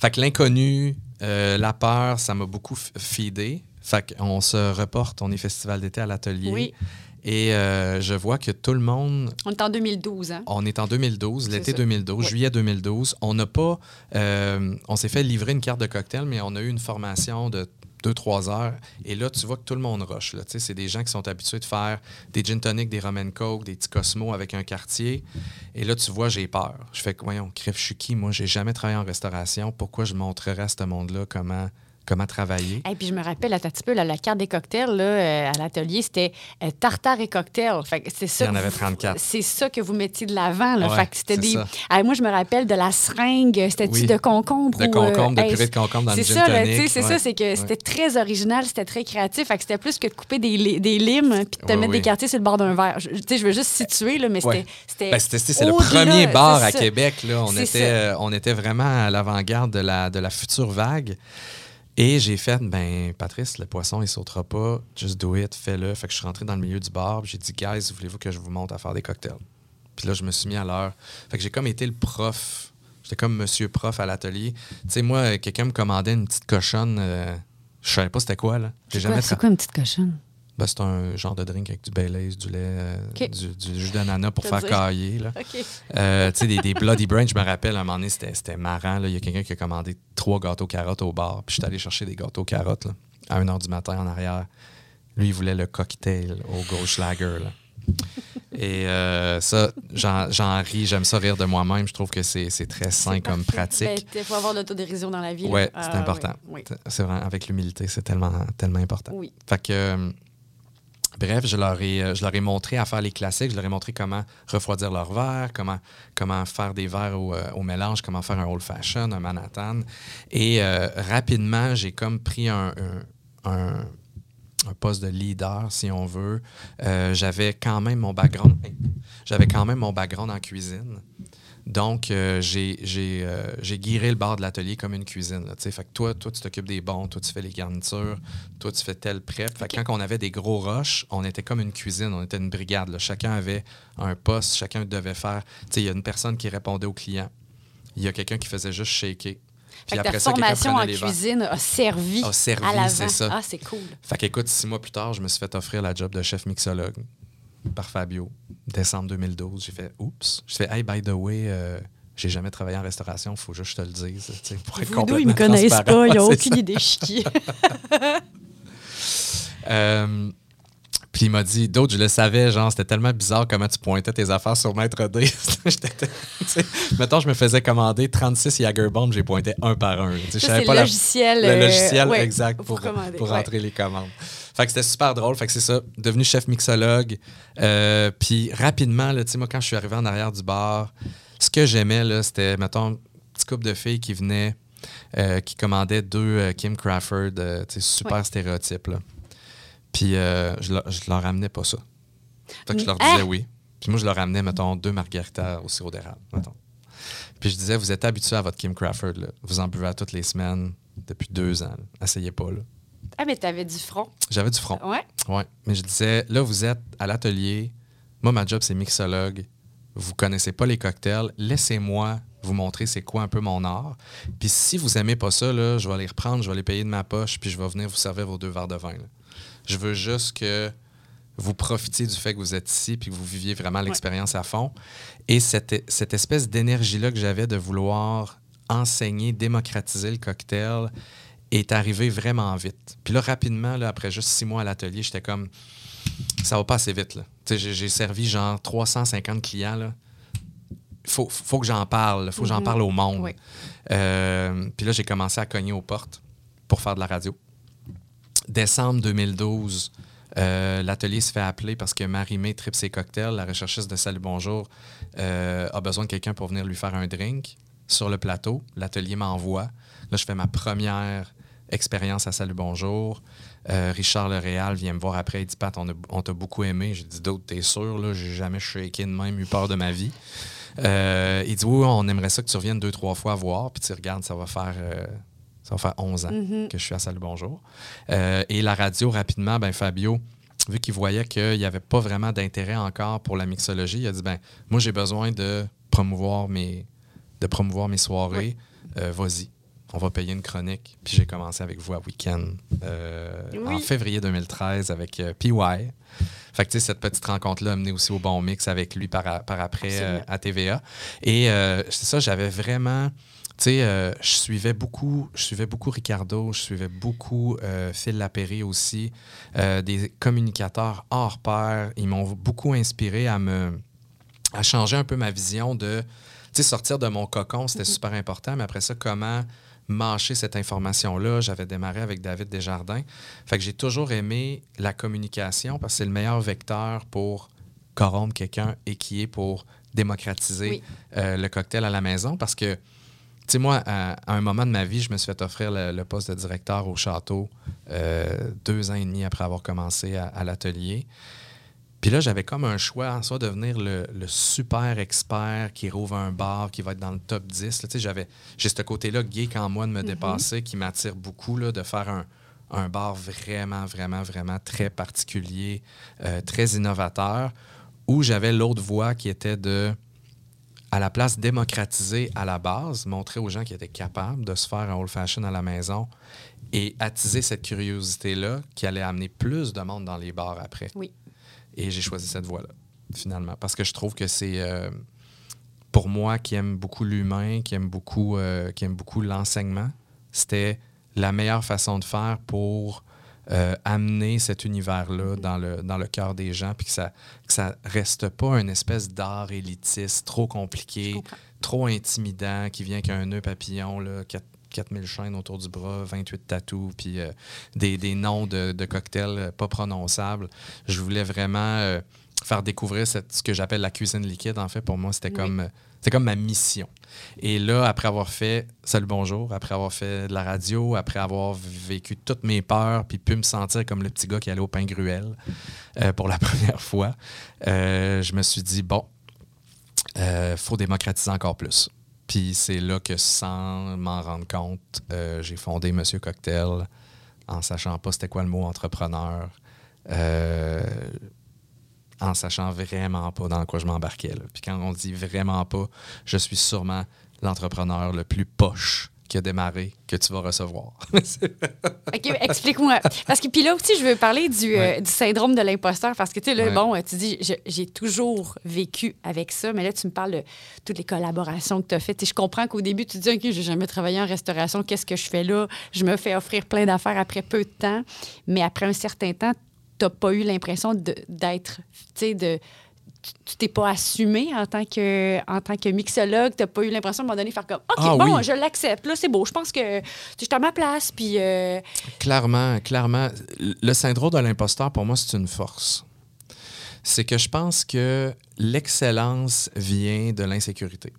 Fait que l'inconnu, euh, la peur, ça m'a beaucoup feedé. Fait qu'on se reporte, on est festival d'été à l'atelier. Oui. Et euh, je vois que tout le monde On est en 2012, hein? On est en 2012, C'est l'été ça. 2012, Oui. juillet 2012. On n'a pas. euh, on s'est fait livrer une carte de cocktail, mais on a eu une formation de 2-3 heures. Et là, tu vois que tout le monde rush. C'est des gens qui sont habitués de faire des gin tonic, des rum and coke, des petits cosmos avec un quartier. Et là, tu vois, j'ai peur. Je fais que, voyons, crève, je suis qui? Moi, j'ai jamais travaillé en restauration. Pourquoi je montrerais à ce monde-là comment, comment travailler? Et puis je me rappelle, un petit peu, là, la carte des cocktails là, euh, à l'atelier, c'était euh, tartare et cocktail. Fait c'est ça Il y en que avait vous- 34. C'est ça que vous mettiez de l'avant. là. Ouais, fait que c'était des. Ah, moi, je me rappelle de la seringue, c'était-tu Oui. de concombre? De ou, concombre, de purée de concombre dans le gin ça, tonic, c'est ouais, ça, c'est que ouais. c'était très original, c'était très créatif. Fait que c'était plus que de couper des, li- des limes puis de te mettre oui. des quartiers sur le bord d'un verre. Je, tu sais, je veux juste situer, là, mais Ouais. c'était. Ben, c'était- c'est le premier bar à ça. Québec. Là. On, était, euh, on était vraiment à l'avant-garde de la, de la future vague. Et j'ai fait, ben, Patrice, le poisson, il sautera pas. Just do it, fais-le. Fait que je suis rentré dans le milieu du bar. J'ai dit, guys, voulez-vous que je vous montre à faire des cocktails? Puis là, je me suis mis à l'heure. Fait que j'ai comme été le prof. J'étais comme monsieur prof à l'atelier. Tu sais, moi, quelqu'un me commandait une petite cochonne. euh, je savais pas c'était quoi, là. J'ai jamais C'est quoi une petite cochonne? Ben, c'est un genre de drink avec du Baileys, du lait, euh, du, du jus d'ananas pour faire dire. cailler, là. Euh, tu sais, des, des Bloody Brain, je me rappelle, à un moment donné, c'était marrant. Il y a quelqu'un qui a commandé trois gâteaux carottes au bar. Puis je suis allé chercher des gâteaux carottes là, à 1h du matin en arrière. Lui, il voulait le cocktail au gauche lager. Là. Et euh, ça, j'en ris. J'aime ça rire de moi-même. Je trouve que c'est très sain comme pratique. Il faut avoir de l'autodérision dans la vie. Ouais, Ah, c'est important. oui, C'est vraiment avec l'humilité, c'est tellement, tellement important. Oui. Fait que, bref, je leur, ai, euh, je leur ai montré à faire les classiques, je leur ai montré comment refroidir leur verre, comment, faire des verres au, euh, mélange, comment faire un old fashion, un Manhattan. Et euh, rapidement, j'ai comme pris un, poste de leader, si on veut. J'avais quand même mon background. J'avais quand même mon background en cuisine. Donc, euh, j'ai j'ai, euh, j'ai guiré le bar de l'atelier comme une cuisine. là, tu sais. fait que toi, toi, tu t'occupes des bons, toi, tu fais les garnitures, toi, tu fais tel prep. Fait que quand on avait des gros rushs, on était comme une cuisine, on était une brigade. là. Chacun avait un poste, chacun devait faire. Tu sais, il y a une personne qui répondait aux clients. Il y a quelqu'un qui faisait juste shaker. Fait Puis que ta ça, formation en cuisine a servi, A servi, à l'avant. c'est ça. Ah, c'est cool. Fait qu'écoute, six mois plus tard, je me suis fait offrir la job de chef mixologue par Fabio. Décembre 2012, j'ai fait oups. J'ai fait hey, by the way, euh, J'ai jamais travaillé en restauration, il faut juste que je te le dise. Pour être Voodoo, ils me connaissent pas, ils n'ont aucune idée qui. Euh, puis il m'a dit, d'autres, je le savais, genre, c'était tellement bizarre comment tu pointais tes affaires sur Maître D. Mettons, je me faisais commander 36 Jagerbomb, j'ai pointé un par un. Je savais pas le la- logiciel. le euh, logiciel ouais, exact pour, commander, pour ouais. rentrer les commandes. Fait que c'était super drôle. Fait que c'est ça, devenu chef mixologue. Euh, puis rapidement, là, moi, quand je suis arrivé en arrière du bar, ce que j'aimais, là, c'était, mettons, une petite couple de filles qui venaient, euh, qui commandaient deux euh, Kim Crawford, super Ouais. là. Puis je, leur, je leur ramenais pas ça. Fait que je leur Ah! disais oui. Puis moi, je leur ramenais, mettons, deux margaritas au sirop d'érable, mettons. Puis je disais, vous êtes habitués à votre Kim Crawford, là. Vous en buvez à toutes les semaines depuis deux ans. là. Essayez pas, là. Ah, mais t'avais du front. J'avais du front. Ouais. Ouais. Mais je disais, là, vous êtes à l'atelier. Moi, ma job, c'est mixologue. Vous connaissez pas les cocktails. Laissez-moi vous montrer c'est quoi un peu mon art. Puis si vous aimez pas ça, là, je vais les reprendre, je vais les payer de ma poche, puis je vais venir vous servir vos deux verres de vin. là. Je veux juste que vous profitiez du fait que vous êtes ici puis que vous viviez vraiment l'expérience à fond. Et cette, cette espèce d'énergie-là que j'avais de vouloir enseigner, démocratiser le cocktail est arrivée vraiment vite. Puis là, rapidement, là, après juste six mois à l'atelier, j'étais comme, ça va pas assez vite. là. J'ai, servi genre 350 clients. Là. Faut, faut que j'en parle. faut que j'en parle au monde. Oui. Euh, puis là, j'ai commencé à cogner aux portes pour faire de la radio. Décembre 2012, euh, l'atelier se fait appeler parce que Marie-Mé Trips et Cocktails, la recherchiste de Salut Bonjour, euh, a besoin de quelqu'un pour venir lui faire un drink sur le plateau. L'atelier m'envoie. Là, je fais ma première expérience à Salut Bonjour. Euh, Richard Le Réal vient me voir après. Il dit Pat, on, t'a beaucoup aimé. J'ai dit D'autres, t'es sûr là, J'ai jamais shaké de même, eu peur de ma vie. Euh, il dit Oui, on aimerait ça que tu reviennes deux, trois fois voir. Puis tu regardes, ça va faire. euh, ça va faire 11 ans que je suis à Salut Bonjour. Euh, et la radio, rapidement, ben Fabio, vu qu'il voyait qu'il n'y avait pas vraiment d'intérêt encore pour la mixologie, il a dit ben moi j'ai besoin de promouvoir mes de promouvoir mes soirées. Vas-y, on va payer une chronique. Puis j'ai commencé avec vous à Week-end euh, Oui. en février 2013 avec euh, PY. Fait que tu sais, cette petite rencontre-là a mené aussi au bon mix avec lui par, par après euh, à TVA. Et euh, c'est ça, j'avais vraiment. Tu sais, euh, je suivais beaucoup, je suivais beaucoup Ricardo, je suivais beaucoup Phil Lapéry aussi, des communicateurs hors pair. Ils m'ont beaucoup inspiré à me, à changer un peu ma vision de, tu sais, sortir de mon cocon, c'était super important. Mais après ça, comment mâcher cette information-là. J'avais démarré avec David Desjardins. Fait que j'ai toujours aimé la communication parce que c'est le meilleur vecteur pour corrompre quelqu'un et qui est pour démocratiser Oui. euh, le cocktail à la maison. Parce que, tu sais, moi, à, à un moment de ma vie, je me suis fait offrir le, le poste de directeur au château euh, deux ans et demi après avoir commencé à, à l'atelier. Puis là, j'avais comme un choix, en soit devenir le, le super expert qui rouvre un bar, qui va être dans le top 10. là. J'avais, j'ai ce côté-là geek en moi de me dépasser qui m'attire beaucoup, là, de faire un, un bar vraiment, vraiment, vraiment très particulier, euh, très innovateur, où j'avais l'autre voie qui était de, à la place, démocratiser à la base, montrer aux gens qui étaient capables de se faire un old fashion à la maison et attiser cette curiosité-là qui allait amener plus de monde dans les bars après. Oui. Et j'ai choisi cette voie-là, finalement, parce que je trouve que c'est, euh, pour moi qui aime beaucoup l'humain, qui aime beaucoup, euh, qui aime beaucoup l'enseignement, c'était la meilleure façon de faire pour euh, amener cet univers-là dans le, dans le cœur des gens, puis que ça que ça reste pas une espèce d'art élitiste trop compliqué, trop intimidant, qui vient qu'un nœud papillon, là, 4000 chaînes autour du bras, 28 tatous, puis euh, des, des noms de, de cocktails euh, pas prononçables. Je voulais vraiment euh, faire découvrir cette- ce que j'appelle la cuisine liquide. En fait, pour moi, c'était Oui. comme, c'était comme ma mission. Et là, après avoir fait Salut Bonjour, après avoir fait de la radio, après avoir vécu toutes mes peurs, puis pu me sentir comme le petit gars qui allait au pain gruel euh, pour la première fois, je me suis dit, bon, il faut démocratiser encore plus. Puis c'est là que, sans m'en rendre compte, euh, j'ai fondé Monsieur Cocktail en sachant pas c'était quoi le mot entrepreneur, euh, en sachant vraiment pas dans quoi je m'embarquais. Puis quand on dit vraiment pas, je suis sûrement l'entrepreneur le plus poche qui a démarré que tu vas recevoir. OK, explique-moi. Parce que puis là aussi, je veux parler du, euh, du syndrome de l'imposteur. Parce que, tu sais, là, Ouais. bon, tu dis, j'ai toujours vécu avec ça. Mais là, tu me parles de toutes les collaborations que tu as faites. Et je comprends qu'au début, tu te dis, OK, j'ai jamais travaillé en restauration. Qu'est-ce que je fais là? Je me fais offrir plein d'affaires après peu de temps. Mais après un certain temps, tu n'as pas eu l'impression d'être, tu sais, de tu- t'es pas assumé en tant que, en tant que mixologue, tu n'as pas eu l'impression à un moment donné de faire comme OK, Ah bon, oui. je l'accepte, là, c'est beau, je pense que je suis à ma place, puis euh, clairement, clairement, le syndrome de l'imposteur, pour moi, c'est une force. C'est que je pense que l'excellence vient de l'insécurité.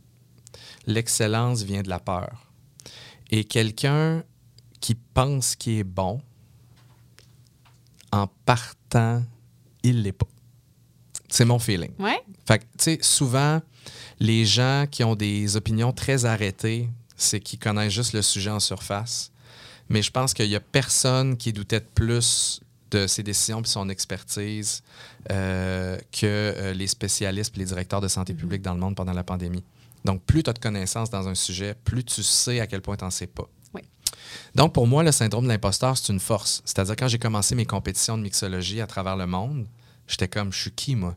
L'excellence vient de la peur. Et quelqu'un qui pense qu'il est bon, en partant, il l'est pas. C'est mon feeling. ouais. Fait que, tu sais, souvent, les gens qui ont des opinions très arrêtées, c'est qu'ils connaissent juste le sujet en surface. Mais je pense qu'il y a personne qui doutait de plus de ses décisions et son expertise euh, que euh, les spécialistes et les directeurs de santé publique dans le monde pendant la pandémie. Donc, plus tu as de connaissances dans un sujet, plus tu sais à quel point tu n'en sais pas. Oui. Donc, pour moi, le syndrome de l'imposteur, c'est une force. C'est-à-dire, quand j'ai commencé mes compétitions de mixologie à travers le monde, j'étais comme, je suis qui, moi?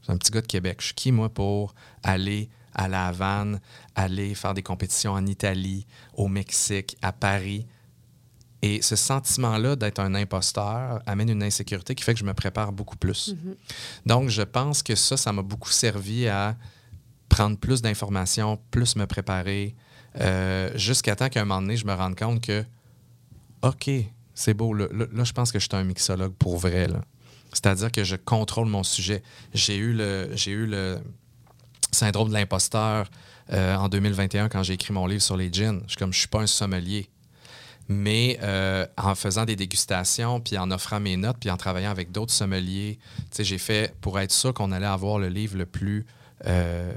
Je suis un petit gars de Québec. Je suis qui, moi, pour aller à La Havane, aller faire des compétitions en Italie, au Mexique, à Paris? Et ce sentiment-là d'être un imposteur amène une insécurité qui fait que je me prépare beaucoup plus. Donc, je pense que ça, ça m'a beaucoup servi à prendre plus d'informations, plus me préparer, euh, jusqu'à temps qu'à un moment donné, je me rende compte que, OK, c'est beau, là, là, là, je pense que je suis un mixologue pour vrai. là. C'est-à-dire que je contrôle mon sujet. J'ai eu le, syndrome de l'imposteur euh, en 2021 quand j'ai écrit mon livre sur les gins. Je suis comme, je suis pas un sommelier. Mais euh, en faisant des dégustations, puis en offrant mes notes, puis en travaillant avec d'autres sommeliers, j'ai fait pour être sûr qu'on allait avoir le livre le plus, euh,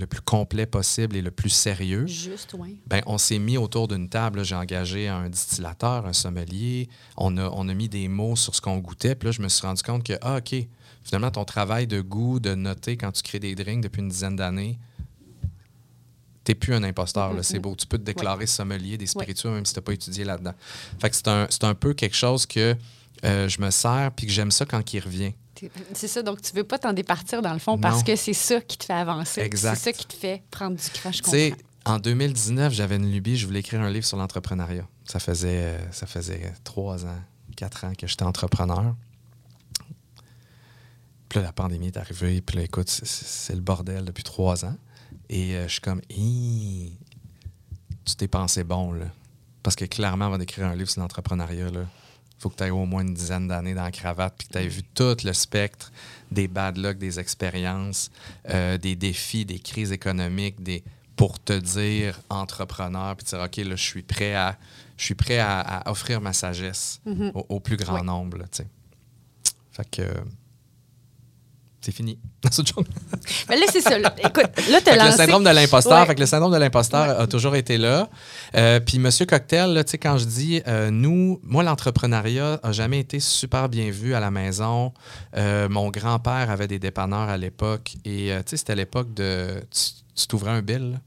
le plus complet possible et le plus sérieux. Juste, oui. Ben, on s'est mis autour d'une table. J'ai engagé un distillateur, un sommelier. On a, on a mis des mots sur ce qu'on goûtait. Puis là, je me suis rendu compte que, ah, OK, finalement, ton travail de goût, de noter quand tu crées des drinks depuis une dizaine d'années, t'es plus un imposteur. C'est beau. Tu peux te déclarer sommelier des spiritueux même si tu n'as pas étudié là-dedans. Fait que c'est un, un peu quelque chose que euh, je me sers puis que j'aime ça quand il revient. C'est ça, donc tu veux pas t'en départir dans le fond parce Non. que c'est ça qui te fait avancer. Exact. C'est ça qui te fait prendre du crash. Tu sais, en 2019, j'avais une lubie, je voulais écrire un livre sur l'entrepreneuriat. Ça faisait, euh, ça faisait trois ans, quatre ans que j'étais entrepreneur. Puis là, la pandémie est arrivée, puis là, écoute, c'est- le bordel depuis trois ans. Et euh, je suis comme, tu t'es pensé bon, là. Parce que clairement, avant d'écrire un livre sur l'entrepreneuriat, il faut que tu aies au moins une dizaine d'années dans la cravate, puis que tu aies vu tout le spectre des bad luck, des expériences, euh, des défis, des crises économiques, des pour te dire entrepreneur, puis dire, OK, là, je suis prêt à, je suis prêt à, à offrir ma sagesse au, au plus grand Mm-hmm. Nombre, là. Fait que... c'est fini. C'est. Mais là, c'est ça. là. Écoute, là, t'as lancé... le syndrome de l'imposteur, Ouais. fait que le syndrome de l'imposteur a toujours été là. Euh, puis Monsieur Cocktail, là, tu sais, quand je dis euh, nous, moi l'entrepreneuriat a jamais été super bien vu à la maison. Euh, mon grand-père avait des dépanneurs à l'époque et tu sais, c'était l'époque de tu tu t'ouvrais un bill. là.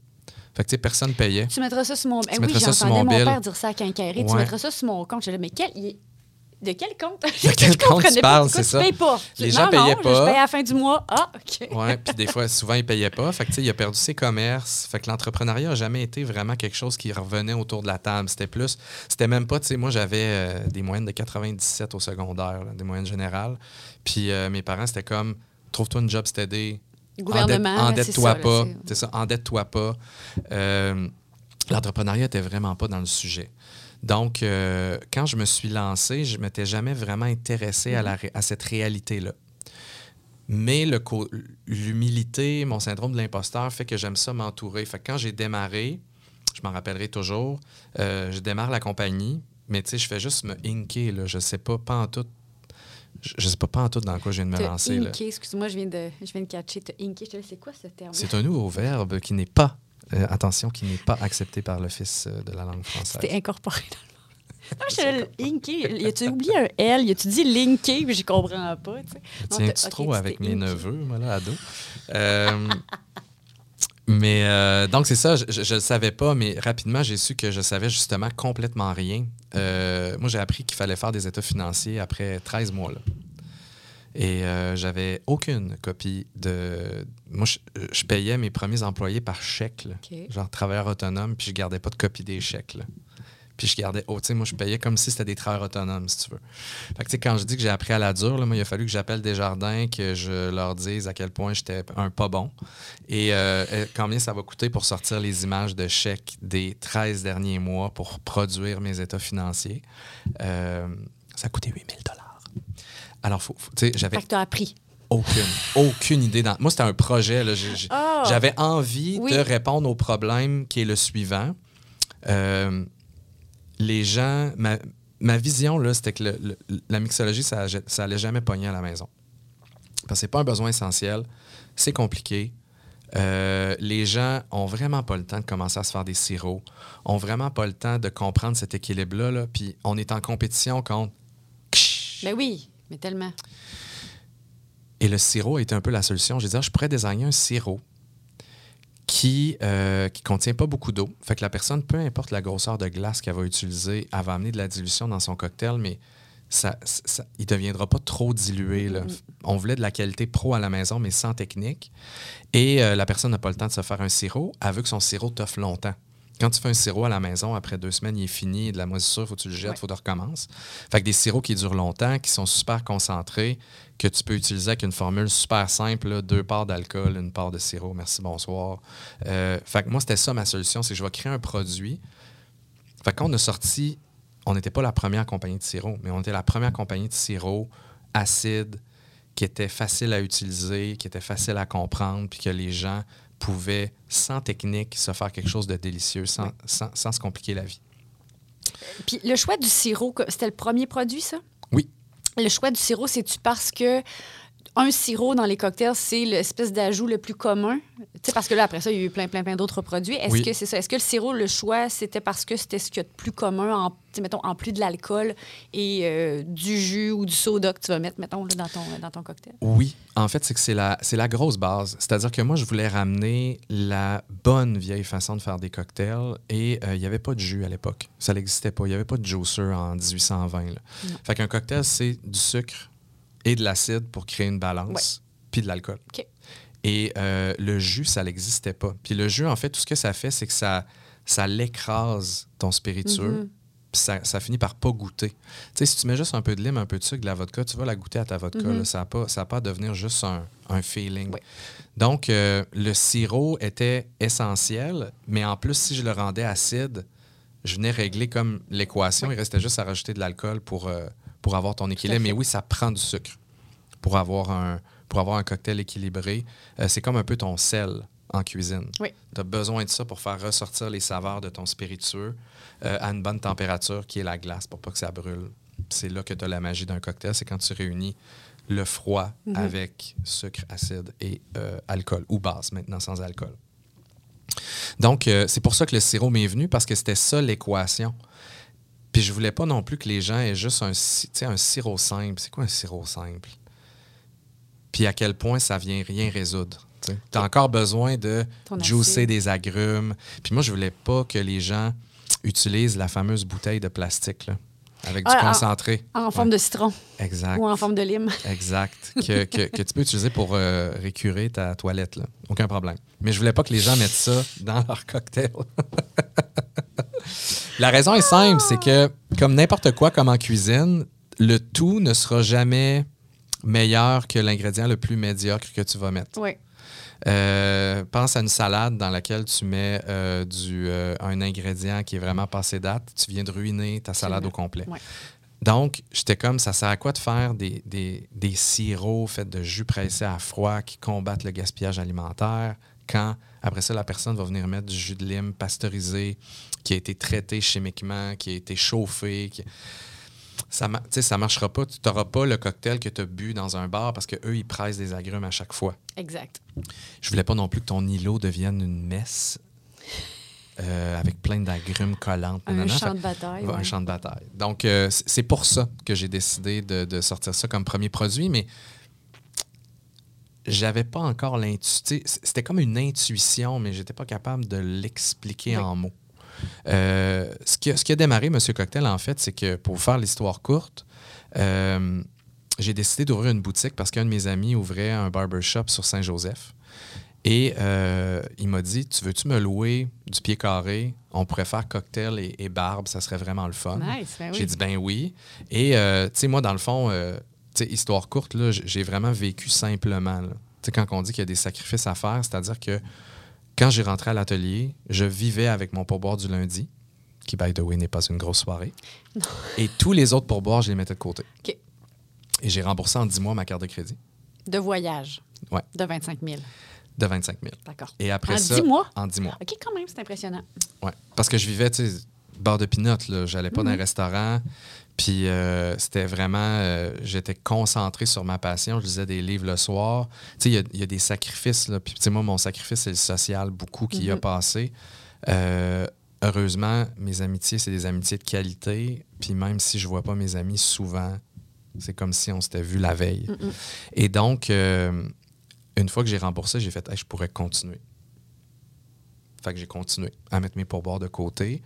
Fait que tu sais, personne payait. Tu mettras ça sur mon... Eh oui, j'entendais mon bill. père dire ça à Quincaillerie. Tu Ouais. mettras ça sur mon compte. Je mais quel... De quel compte? De quel compte tu pas. parles, c'est tu ça? payes pas. Les gens payaient pas. je paye à la fin du mois. Ah, OK. Ouais, puis des fois, souvent, il payait pas. Fait que, tu sais, il a perdu ses commerces. Fait que l'entrepreneuriat n'a jamais été vraiment quelque chose qui revenait autour de la table. C'était plus, c'était même pas, tu sais, moi, j'avais euh, des moyennes de 97 au secondaire, là, des moyennes générales. Puis euh, mes parents, c'était comme, trouve-toi une job steady. Gouvernement, Endette- Endette-toi là, pas. c'est- C'est ça, endette-toi pas. Euh, L'entrepreneuriat était vraiment pas dans le sujet. Donc, euh, quand je me suis lancé, je m'étais jamais vraiment intéressé à, la à cette réalité-là. Mais l'humilité, mon syndrome de l'imposteur fait que j'aime ça m'entourer. Fait que quand j'ai démarré, je m'en rappellerai toujours, euh, je démarre la compagnie, mais tu sais, je fais juste me inker, là. Je sais pas, pas en tout. Je, je sais pas, pas en tout dans quoi je viens de me lancer. excuse-moi, je viens de, je viens de catcher. Je te C'est quoi ce terme? C'est un nouveau verbe qui n'est pas, euh, attention, qui n'est pas accepté par l'Office euh, de la langue française. C'était incorporé dans le non, je te inké. Y a-tu oublié un L? Y a-tu dit linké? Puis j'y comprends pas. tu sais. Non, Tiens-tu t'as- ok, trop avec mes neveux, moi, là, ado? Euh, Mais euh, donc, c'est ça, je ne le savais pas, mais rapidement, j'ai su que je savais justement complètement rien. Euh, moi, j'ai appris qu'il fallait faire des états financiers après 13 mois. Là. Et euh, j'avais aucune copie de. Moi, je, je payais mes premiers employés par chèque, là. Genre travailleur autonome, puis je gardais pas de copie des chèques. là. Puis je gardais. Oh, tu sais, moi, je payais comme si c'était des travailleurs autonomes, si tu veux. Fait que, tu sais, quand je dis que j'ai appris à la dure, là, moi, il a fallu que j'appelle Desjardins, que je leur dise à quel point j'étais un pas bon. Et euh, euh, combien ça va coûter pour sortir les images de chèques des 13 derniers mois pour produire mes états financiers? Euh, ça a coûté 8000 Alors, faut, faut- tu sais, j'avais Fait que t'as appris. aucune, aucune idée. Dans... Moi, c'était un projet. Ah! J'avais envie Oui. de répondre au problème qui est le suivant. Euh, les gens, ma, ma vision, là, c'était que le- le- la mixologie, ça, ça allait jamais pogner à la maison. Parce que c'est pas un besoin essentiel. C'est compliqué. Euh, les gens ont vraiment pas le temps de commencer à se faire des sirops, ont vraiment pas le temps de comprendre cet équilibre-là. là. Puis on est en compétition contre. Ben oui, mais tellement. Et le sirop a été un peu la solution. J'ai dit, ah, je pourrais désigner un sirop qui ne contient pas beaucoup d'eau. Fait que la personne, peu importe la grosseur de glace qu'elle va utiliser, elle va amener de la dilution dans son cocktail, mais ça, ça- il ne deviendra pas trop dilué. là. On voulait de la qualité pro à la maison, mais sans technique. Et euh, la personne n'a pas le temps de se faire un sirop. Elle veut que son sirop t'offre longtemps. Quand tu fais un sirop à la maison, après deux semaines, il est fini, de la moisissure, il faut que tu le jettes, il faut que tu recommences. Fait que des sirops qui durent longtemps, qui sont super concentrés, que tu peux utiliser avec une formule super simple, là, deux parts d'alcool, une part de sirop, merci, bonsoir. Euh, fait que moi, c'était ça ma solution, c'est que je vais créer un produit. Fait que quand on a sorti, on n'était pas la première compagnie de sirop, mais on était la première compagnie de sirop acide, qui était facile à utiliser, qui était facile à comprendre, puis que les gens pouvaient, sans technique, se faire quelque chose de délicieux, sans, sans- sans se compliquer la vie. Puis le choix du sirop, c'était le premier produit, ça? Oui. Le choix du sirop, c'est-tu parce que un sirop dans les cocktails, c'est l'espèce d'ajout le plus commun? Tu sais, parce que là, après ça, il y a eu plein, plein, plein d'autres produits. Est-ce Oui. que c'est ça? Est-ce que le sirop, le choix, c'était parce que c'était ce qu'il y a de plus commun, en, mettons, en plus de l'alcool et euh, du jus ou du soda que tu vas mettre, mettons, là, dans, ton, dans ton cocktail? Oui, en fait, c'est que c'est la, la grosse base. C'est-à-dire que moi, je voulais ramener la bonne vieille façon de faire des cocktails et euh, il n'y avait pas de jus à l'époque. Ça n'existait pas. Il n'y avait pas de juicer en 1820. là. Fait qu'un cocktail, c'est du sucre et de l'acide pour créer une balance, puis de l'alcool. Et euh, le jus, ça n'existait pas. Puis le jus, en fait, tout ce que ça fait, c'est que ça, ça l'écrase ton spiritueux. Puis ça, ça finit par pas goûter. Tu sais, si tu mets juste un peu de lime, un peu de sucre, de la vodka, tu vas la goûter à ta vodka. là. ça n'a pas, ça a pas à devenir juste un, un feeling. Donc, euh, le sirop était essentiel, mais en plus, si je le rendais acide, je venais régler comme l'équation. Il restait juste à rajouter de l'alcool pour, euh, pour avoir ton équilibre. Mais oui, ça prend du sucre pour avoir un, pour avoir un cocktail équilibré. Euh, c'est comme un peu ton sel en cuisine. Oui. Tu as besoin de ça pour faire ressortir les saveurs de ton spiritueux euh, à une bonne température qui est la glace pour pas que ça brûle. C'est là que tu as la magie d'un cocktail, c'est quand tu réunis le froid avec sucre, acide et euh, alcool, ou base maintenant sans alcool. Donc, euh, c'est pour ça que le sirop m'est venu, parce que c'était ça l'équation. Puis je voulais pas non plus que les gens aient juste un, un sirop simple. C'est quoi un sirop simple? Puis à quel point ça vient rien résoudre. Tu as encore besoin de juicer des agrumes. Puis moi, je voulais pas que les gens utilisent la fameuse bouteille de plastique là, avec du Ah, en- concentré. En Ouais, forme de citron Exact. ou en forme de lime. Exact. Que, que- que tu peux utiliser pour euh, récurer ta toilette. Là. Aucun problème. Mais je voulais pas que les gens mettent ça dans leur cocktail. La raison est simple, c'est que comme n'importe quoi, comme en cuisine, le tout ne sera jamais meilleur que l'ingrédient le plus médiocre que tu vas mettre. Oui. Euh, pense à une salade dans laquelle tu mets euh, du, euh, un ingrédient qui est vraiment passé date. Tu viens de ruiner ta salade au complet. Ouais. Donc, j'étais comme, ça sert à quoi de faire des, des, des sirops faits de jus pressé à froid qui combattent le gaspillage alimentaire quand, après ça, la personne va venir mettre du jus de lime pasteurisé qui a été traité chimiquement, qui a été chauffé. qui- Ça ne marchera pas. Tu n'auras pas le cocktail que tu as bu dans un bar parce qu'eux, ils pressent des agrumes à chaque fois. Exact. Je voulais pas non plus que ton îlot devienne une messe euh, avec plein d'agrumes collantes. Un nanana. champ de bataille. Ouais, ouais. Un champ de bataille. Donc, euh, c'est pour ça que j'ai décidé de, de sortir ça comme premier produit, mais j'avais pas encore l'intuition. C'était comme une intuition, mais j'étais pas capable de l'expliquer Oui. en mots. Euh, ce, qui a, ce qui a démarré Monsieur Cocktail, en fait, c'est que pour faire l'histoire courte, euh, j'ai décidé d'ouvrir une boutique parce qu'un de mes amis ouvrait un barbershop sur Saint-Joseph. Et euh, il m'a dit Tu veux-tu me louer du pied carré? On pourrait faire cocktail et, et barbe, ça serait vraiment le fun. Nice, ben oui. J'ai dit Ben oui. Et, euh, tu sais, moi, dans le fond, euh, histoire courte, j'ai vraiment vécu simplement. là. Tu sais, quand on dit qu'il y a des sacrifices à faire, c'est-à-dire que quand j'ai rentré à l'atelier, je vivais avec mon pourboire du lundi, qui, by the way, n'est pas une grosse soirée. Et tous les autres pourboires, je les mettais de côté. OK. Et j'ai remboursé en 10 mois ma carte de crédit. De voyage? Ouais. De 25 000. De 25 000. D'accord. Et après En ça. 10 mois? En 10 mois. OK, quand même, c'est impressionnant. Ouais. Parce que je vivais, tu sais, bar de pinot, là. J'allais pas dans un restaurant. Puis euh, c'était vraiment. euh, J'étais concentré sur ma passion. Je lisais des livres le soir. Tu sais, il y a- il y, a des sacrifices, là. Puis, moi, mon sacrifice, c'est le social, beaucoup qui y a passé. Euh, heureusement, mes amitiés, c'est des amitiés de qualité. Puis même si je vois pas mes amis souvent, c'est comme si on s'était vu la veille. Et donc, une fois que j'ai remboursé, j'ai fait, Hey, je pourrais continuer. Fait que j'ai continué à mettre mes pourboires de côté.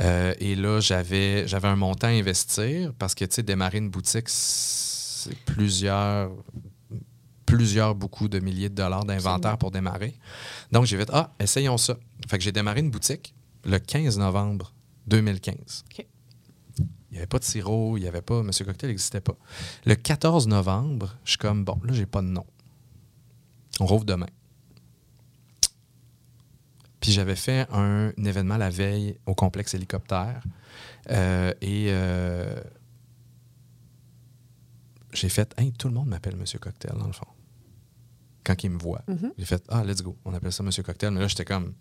Euh, et là, j'avais, j'avais un montant à investir parce que, tu sais, démarrer une boutique, c'est plusieurs, plusieurs, beaucoup de milliers de dollars d'inventaire pour démarrer. Donc, j'ai fait, ah, essayons ça. Fait que j'ai démarré une boutique le 15 novembre 2015. OK. Il n'y avait pas de sirop, il n'y avait pas. Monsieur Cocktail n'existait pas. Le 14 novembre, je suis comme, bon, là, j'ai pas de nom. On rouvre demain. Puis j'avais fait un, événement la veille au complexe hélicoptère. Euh, et euh, j'ai fait, hey, tout le monde m'appelle Monsieur Cocktail, dans le fond. Quand il me voit. J'ai fait, ah, let's go, on appelle ça Monsieur Cocktail. Mais là, j'étais comme,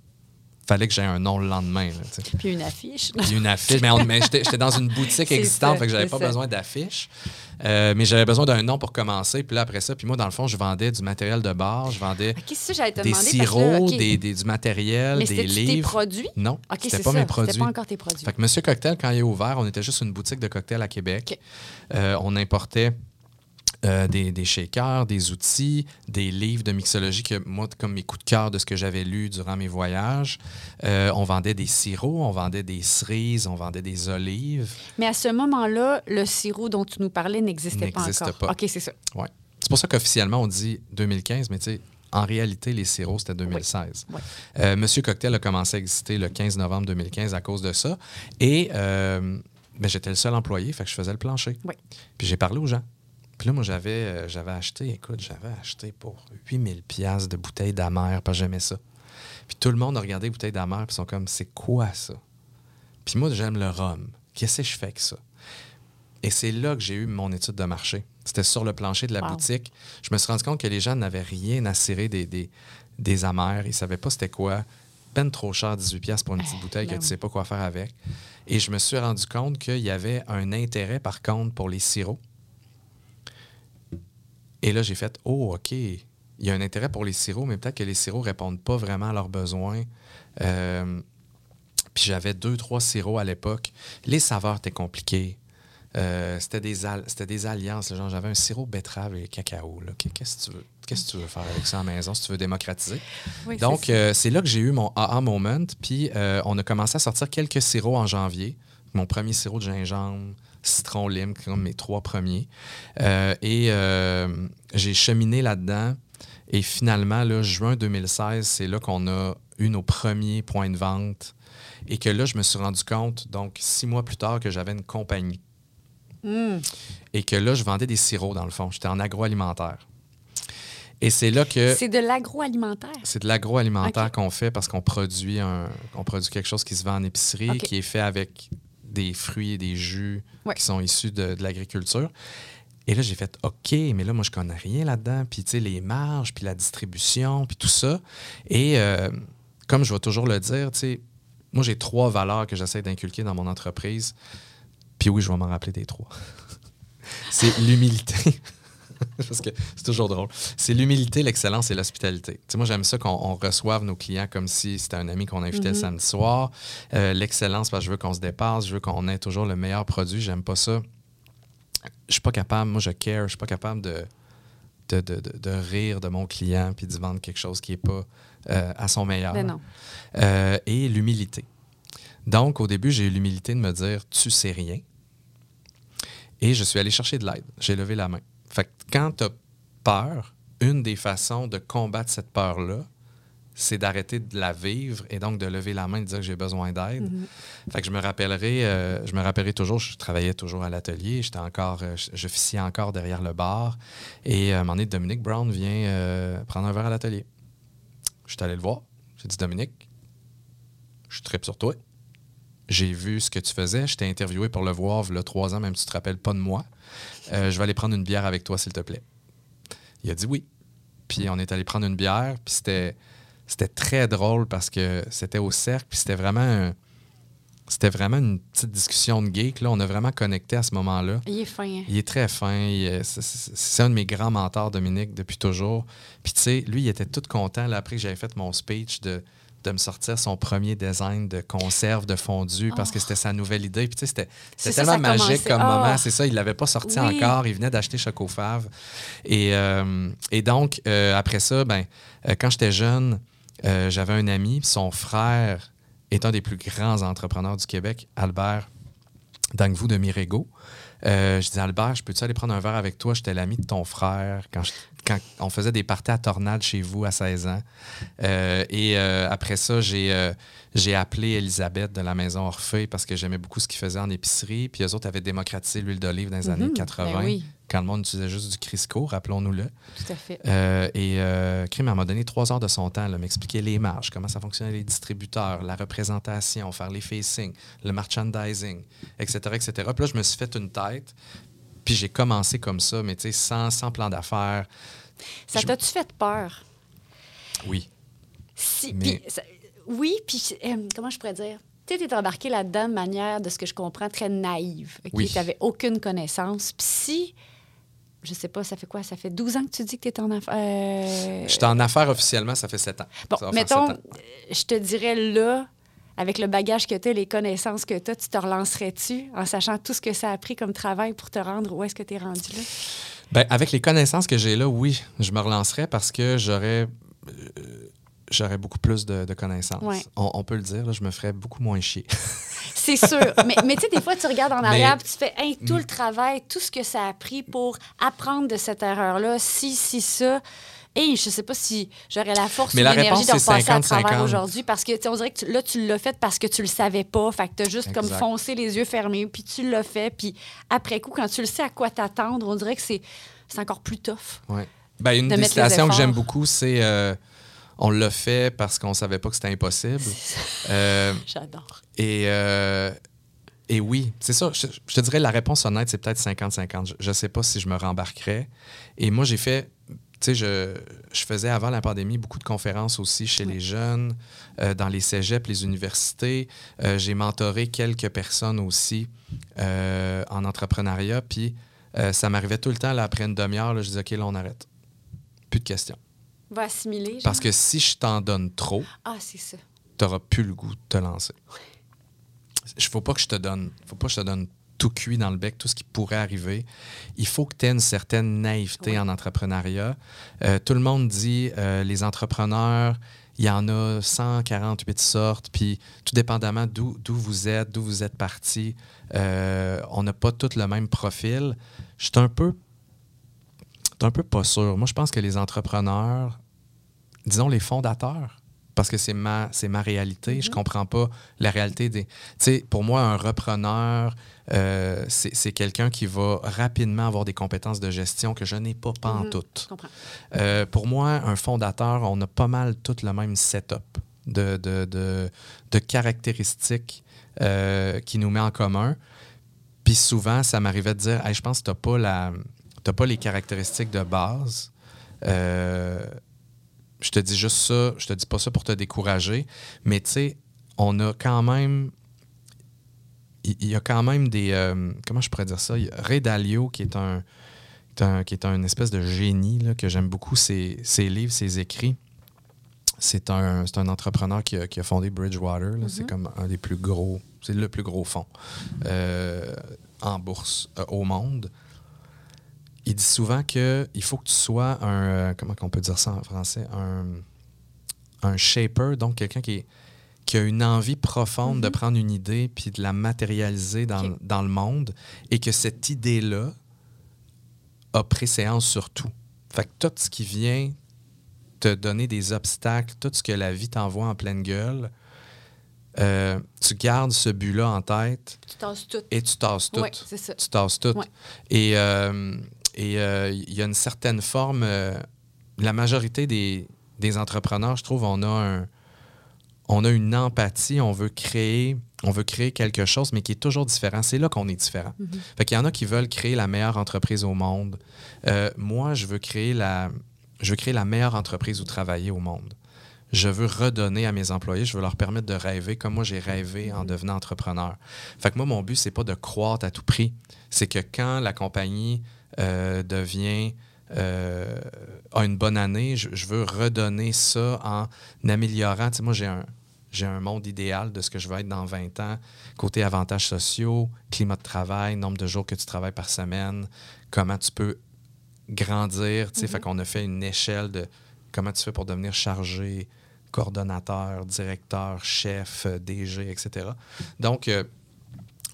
fallait que j'aie un nom le lendemain. là. Puis une affiche. Puis une affiche. Mais, j'étais dans une boutique existante, ça, fait que j'avais pas ça. besoin d'affiche. Euh, mais j'avais besoin d'un nom pour commencer. Puis là, après ça, puis moi, dans le fond, je vendais du matériel de bar, je vendais ça, des sirops, là, des, des- du matériel, Mais des c'était-tu tes livres. produits? Non, OK, c'était pas ça. mes produits. C'était pas encore tes produits. Fait que Monsieur Cocktail, quand il est ouvert, on était juste une boutique de cocktails à Québec. Euh, on importait euh, des, des shakers, des outils, des livres de mixologie que moi, comme mes coups de cœur de ce que j'avais lu durant mes voyages. Euh, on vendait des sirops, on vendait des cerises, on vendait des olives. Mais à ce moment-là, le sirop dont tu nous parlais n'existait pas N'existe encore. pas. OK, c'est ça. Ouais. C'est pour ça qu'officiellement, on dit 2015, mais tu sais, en réalité, les sirops, c'était 2016. Oui. Euh, Monsieur Cocktail a commencé à exister le 15 novembre 2015 à cause de ça. Et ben, j'étais le seul employé, fait que je faisais le plancher. Oui. Puis j'ai parlé aux gens. Puis là, moi, j'avais, euh, j'avais acheté, écoute, j'avais acheté pour 8000 pièces de bouteilles d'amère, parce que j'aimais ça. Puis tout le monde a regardé les bouteilles d'amère, puis ils sont comme, c'est quoi ça? Puis moi, j'aime le rhum. Qu'est-ce que je fais avec ça? Et c'est là que j'ai eu mon étude de marché. C'était sur le plancher de la Wow. boutique. Je me suis rendu compte que les gens n'avaient rien à cirer des, des, des amers. Ils ne savaient pas c'était quoi. Peine trop cher, 18$ piastres pour une petite Eh, bouteille que ben tu oui. sais pas quoi faire avec. Et je me suis rendu compte qu'il y avait un intérêt, par contre, pour les sirops. Et là, j'ai fait Oh, OK. Il y a un intérêt pour les sirops, mais peut-être que les sirops répondent pas vraiment à leurs besoins. Euh, puis j'avais deux, trois sirops à l'époque. Les saveurs étaient compliquées. Euh, c'était des, des alliances. Genre, j'avais un sirop betterave et cacao. Qu'est-ce que tu veux? Qu'est-ce que tu veux faire avec ça à la maison si tu veux démocratiser? Oui, Donc, euh, c'est là que j'ai eu mon AA moment. Puis, on a commencé à sortir quelques sirops en janvier. Mon premier sirop de gingembre, citron, lime, comme mes trois premiers. Euh, et euh, j'ai cheminé là-dedans. Et finalement, là, juin 2016, c'est là qu'on a eu nos premiers points de vente. Et que là, je me suis rendu compte, donc six mois plus tard, que j'avais une compagnie. Et que là, je vendais des sirops, dans le fond. J'étais en agroalimentaire. Et c'est là que... C'est de l'agroalimentaire? C'est de l'agroalimentaire qu'on fait parce qu'on produit un, on produit quelque chose qui se vend en épicerie, qui est fait avec des fruits et des jus Ouais. qui sont issus de, de l'agriculture. Et là, j'ai fait OK, mais là, moi, je connais rien là-dedans. Puis, tu sais, les marges, puis la distribution, puis tout ça. Et euh, comme je vais toujours le dire, tu sais, moi, j'ai trois valeurs que j'essaie d'inculquer dans mon entreprise. Puis oui, je vais m'en rappeler des trois. C'est l'humilité. Parce que c'est toujours drôle. C'est l'humilité, l'excellence et l'hospitalité. Moi, j'aime ça qu'on on reçoive nos clients comme si c'était un ami qu'on invitait le samedi soir. Euh, l'excellence, parce que je veux qu'on se dépasse, je veux qu'on ait toujours le meilleur produit. J'aime pas ça. Je suis pas capable, moi, je care, je suis pas capable de de, de- de- de rire de mon client, puis de vendre quelque chose qui n'est pas euh, à son meilleur. Ben non. Euh, et l'humilité. Donc, au début, j'ai eu l'humilité de me dire, tu sais rien. Et je suis allé chercher de l'aide. J'ai levé la main. Fait que quand tu as peur, une des façons de combattre cette peur-là, c'est d'arrêter de la vivre et donc de lever la main et de dire que j'ai besoin d'aide. Fait que je me rappellerai, euh, je me rappellerai toujours, je travaillais toujours à l'atelier, j'étais encore, euh, j'officiais encore derrière le bar. Et euh, à un moment donné, Dominique Brown vient euh, prendre un verre à l'atelier. Je suis allé le voir. J'ai dit, Dominique, je tripe sur toi. J'ai vu ce que tu faisais. Je t'ai interviewé pour le voir il y a trois ans, même si tu te rappelles pas de moi. Euh, je vais aller prendre une bière avec toi, s'il te plaît. Il a dit oui. Puis on est allé prendre une bière, puis c'était, c'était très drôle parce que c'était au cercle, puis c'était vraiment, un- c'était vraiment une petite discussion de geek. Là. On a vraiment connecté à ce moment-là. Il est fin. hein? Il est très fin. est- c'est- un de mes grands mentors, Dominique, depuis toujours. Puis, tu sais, lui, il était tout content, là, après que j'avais fait mon speech, de, de me sortir son premier design de conserve de fondu parce que c'était sa nouvelle idée. Puis, tu sais, c'était c'était tellement ça magique comme Ah. moment. C'est ça, il l'avait pas sorti Oui. encore. Il venait d'acheter Chocofave. Et, euh, et donc, euh, après ça, ben, euh, quand j'étais jeune, j'avais un ami, son frère est un des plus grands entrepreneurs du Québec, Albert Dangvou de Mirego. Euh, je dis Albert, je peux-tu aller prendre un verre avec toi? J'étais l'ami de ton frère quand, je- quand on faisait des parties à tornade chez vous à 16 ans. Euh, et euh, après ça, j'ai j'ai appelé Elisabeth de la maison Orphée parce que j'aimais beaucoup ce qu'ils faisaient en épicerie. Puis eux autres avaient démocratisé l'huile d'olive dans les années Mhm. 80, Ben oui. Quand le monde utilisait juste du Crisco, rappelons-nous-le. Tout à fait. Euh, et euh, Crime m'a donné trois heures de son temps, m'expliquer les marges, comment ça fonctionnait les distributeurs, la représentation, faire les facings, le merchandising, etc., etc. Puis là, je me suis fait une tête, puis j'ai commencé comme ça, mais tu sais, sans, sans plan d'affaires. Ça t'a-tu fait peur? Oui. Si, Mais- puis, ça- oui, puis euh, comment je pourrais dire? Tu sais, t'es embarqué là-dedans de manière, de ce que je comprends, très naïve. OK? Oui. T'avais aucune connaissance. Puis si, je sais pas, ça fait quoi? Ça fait 12 ans que tu dis que t'es en affaires. euh, J'étais en affaires officiellement, ça fait sept ans. Bon, mettons, ans. euh, je te dirais là, avec le bagage que tu as, les connaissances que tu as, tu te relancerais-tu en sachant tout ce que ça a pris comme travail pour te rendre où est-ce que tu es rendu là? Ben, avec les connaissances que j'ai là, oui, je me relancerais parce que j'aurais euh, j'aurais beaucoup plus de, de connaissances. Ouais. On, on peut le dire, là, je me ferais beaucoup moins chier. C'est sûr. mais mais tu sais, des fois, tu regardes en Mais- arrière puis tu fais Hey, tout le travail, tout ce que ça a pris pour apprendre de cette erreur-là, si, si, ça. Et je sais pas si j'aurais la force Mais ou l'énergie de réponse, c'est repasser à travers 50-50. aujourd'hui parce que on dirait que tu- là, tu l'as fait parce que tu le savais pas. Fait que tu as juste comme foncé les yeux fermés, puis tu l'as fait. Puis après coup, quand tu le sais à quoi t'attendre, on dirait que c'est encore plus tough. Ouais. Ben, une De des citations que j'aime beaucoup, c'est euh, on l'a fait parce qu'on savait pas que c'était impossible. Euh, J'adore. et, euh, et oui, c'est ça. Je, je te dirais la réponse honnête, c'est peut-être 50-50. Je, je sais pas si je me rembarquerais. Et moi, j'ai fait. Tu sais, je, je faisais avant la pandémie beaucoup de conférences aussi chez les jeunes, euh, dans les cégeps, les universités. Euh, j'ai mentoré quelques personnes aussi euh, en entrepreneuriat. Puis ça m'arrivait tout le temps, là, après une demi-heure, je disais, OK, là, on arrête. Plus de questions. Va assimiler. genre. Parce que si je t'en donne trop, Ah, c'est ça. tu n'auras plus le goût de te lancer. Il faut pas que je te donne, faut pas que je te donne tout cuit dans le bec, tout ce qui pourrait arriver. Il faut que tu aies une certaine naïveté en entrepreneuriat. Euh, tout le monde dit, euh, les entrepreneurs, il y en a 148 sortes, puis tout dépendamment d'où d'où vous êtes, d'où vous êtes parti, euh, on n'a pas tous le même profil. Je suis un peu, j'étais un peu pas sûr. Moi, je pense que les entrepreneurs, disons les fondateurs, parce que c'est ma, c'est ma réalité. Je comprends pas la réalité des. Tu sais, pour moi, un repreneur, euh, c'est, c'est quelqu'un qui va rapidement avoir des compétences de gestion que je n'ai pas, pas en toutes. Euh, pour moi, un fondateur, on a pas mal tout le même setup de, de, de- de caractéristiques euh, qui nous met en commun. Puis souvent, ça m'arrivait de dire Hey, je pense que tu n'as pas, la- t'as pas les caractéristiques de base. Euh, je te dis juste ça, je te dis pas ça pour te décourager, mais tu sais, on a quand même. Il y, a quand même des. euh, comment je pourrais dire ça? Ray Dalio, qui est un, qui est un, qui est un espèce de génie, là, que j'aime beaucoup, ses, ses livres, ses écrits. C'est un, un entrepreneur qui a, qui a fondé Bridgewater. C'est comme un des plus gros, c'est le plus gros fonds euh, en bourse euh, au monde. Il dit souvent qu'il faut que tu sois un. euh, comment on peut dire ça en français? Un, un shaper, donc quelqu'un qui, qui a une envie profonde de prendre une idée puis de la matérialiser dans, dans le monde et que cette idée-là a préséance sur tout. Fait que tout ce qui vient te donner des obstacles, tout ce que la vie t'envoie en pleine gueule, euh, tu gardes ce but-là en tête Tu tasses tout. et tu tasses tout. Ouais, c'est ça. Tu tasses tout. Ouais. Et euh, et, euh, il y a une certaine forme. euh, la majorité des, des entrepreneurs, je trouve, on a un, on a une empathie, on veut créer, on veut créer quelque chose, mais qui est toujours différent. C'est là qu'on est différent. Fait qu'il y en a qui veulent créer la meilleure entreprise au monde. Euh, moi, je veux créer la, je veux créer la meilleure entreprise où travailler au monde. Je veux redonner à mes employés, je veux leur permettre de rêver comme moi j'ai rêvé en devenant entrepreneur. Fait que moi, mon but, c'est pas de croître à tout prix. C'est que quand la compagnie devient euh, a une bonne année, je, je veux redonner ça en améliorant. Tu sais, moi, j'ai un, j'ai un monde idéal de ce que je veux être dans 20 ans, côté avantages sociaux, climat de travail, nombre de jours que tu travailles par semaine, comment tu peux grandir. Tu sais, Fait qu'on a fait une échelle de comment tu fais pour devenir chargé, coordonnateur, directeur, chef, euh, DG, etc. Donc, euh,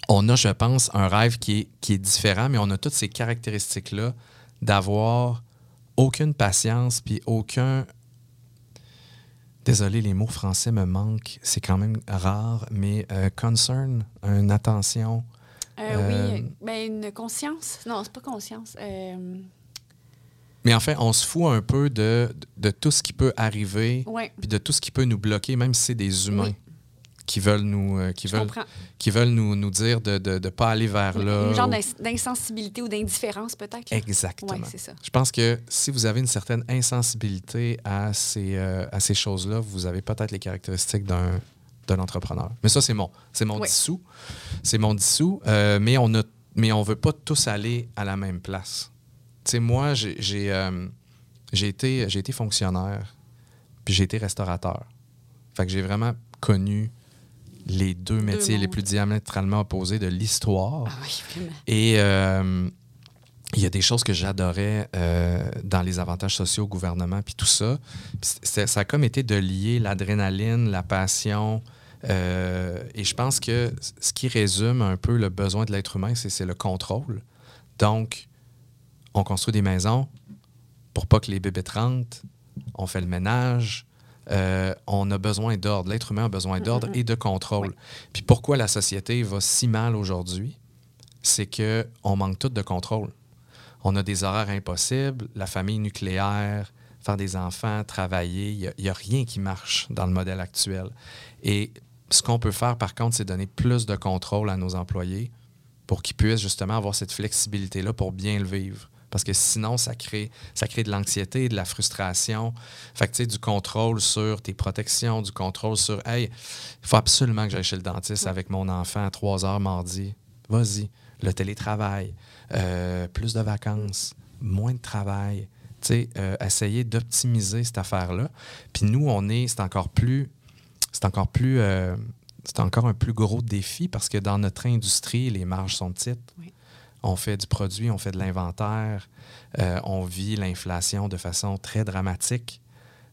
on a, je pense, un rêve qui est, qui est différent, mais on a toutes ces caractéristiques-là d'avoir aucune patience, puis aucun... Désolé, les mots français me manquent, c'est quand même rare, mais euh, concern, une attention. Euh, Euh, Oui, ben une conscience. Non, c'est pas conscience. Euh, Mais en fait, on se fout un peu de, de tout ce qui peut arriver, puis de tout ce qui peut nous bloquer, même si c'est des humains Oui. Qui veulent nous, euh, qui veulent, qui veulent nous, nous dire de ne pas aller vers là. Une genre ou- d'insensibilité ou d'indifférence, peut-être. Exactement. Ouais, c'est ça. Je pense que si vous avez une certaine insensibilité à ces, euh, à ces choses-là, vous avez peut-être les caractéristiques d'un d'un entrepreneur. Mais ça, c'est mon, c'est mon Oui. dissous. C'est mon dissous. euh, mais on a, mais on veut pas tous aller à la même place. Tu sais, moi, j'ai j'ai, euh, j'ai été, j'ai été fonctionnaire, puis j'ai été restaurateur. Fait que j'ai vraiment connu les deux métiers les plus diamétralement opposés de l'histoire. Ah oui, vraiment. Et euh, il y a des choses que j'adorais euh, dans les avantages sociaux au gouvernement, puis tout ça. Ça a comme été de lier l'adrénaline, la passion. euh, et je pense que ce qui résume un peu le besoin de l'être humain, c'est c'est le contrôle. Donc, on construit des maisons pour pas que les bébés rentrent. On fait le ménage. Euh, on a besoin d'ordre. L'être humain a besoin d'ordre et de contrôle. Puis pourquoi la société va si mal aujourd'hui? c'est que on manque tout de contrôle. On a des horaires impossibles, la famille nucléaire, faire des enfants, travailler, il n'y a, rien qui marche dans le modèle actuel. Et ce qu'on peut faire, par contre, c'est donner plus de contrôle à nos employés pour qu'ils puissent justement avoir cette flexibilité-là pour bien le vivre. Parce que sinon, ça crée, ça crée de l'anxiété, de la frustration. Fait que, tu sais, du contrôle sur tes protections, du contrôle sur, hey, il faut absolument que j'aille chez le dentiste avec mon enfant à 3 heures mardi. Vas-y. Le télétravail, euh, plus de vacances, moins de travail. Tu sais, euh, essayer d'optimiser cette affaire-là. Puis nous, on est, c'est encore plus, c'est encore plus, euh, c'est encore un plus gros défi parce que dans notre industrie, les marges sont petites. Oui. On fait du produit, on fait de l'inventaire, euh, on vit l'inflation de façon très dramatique.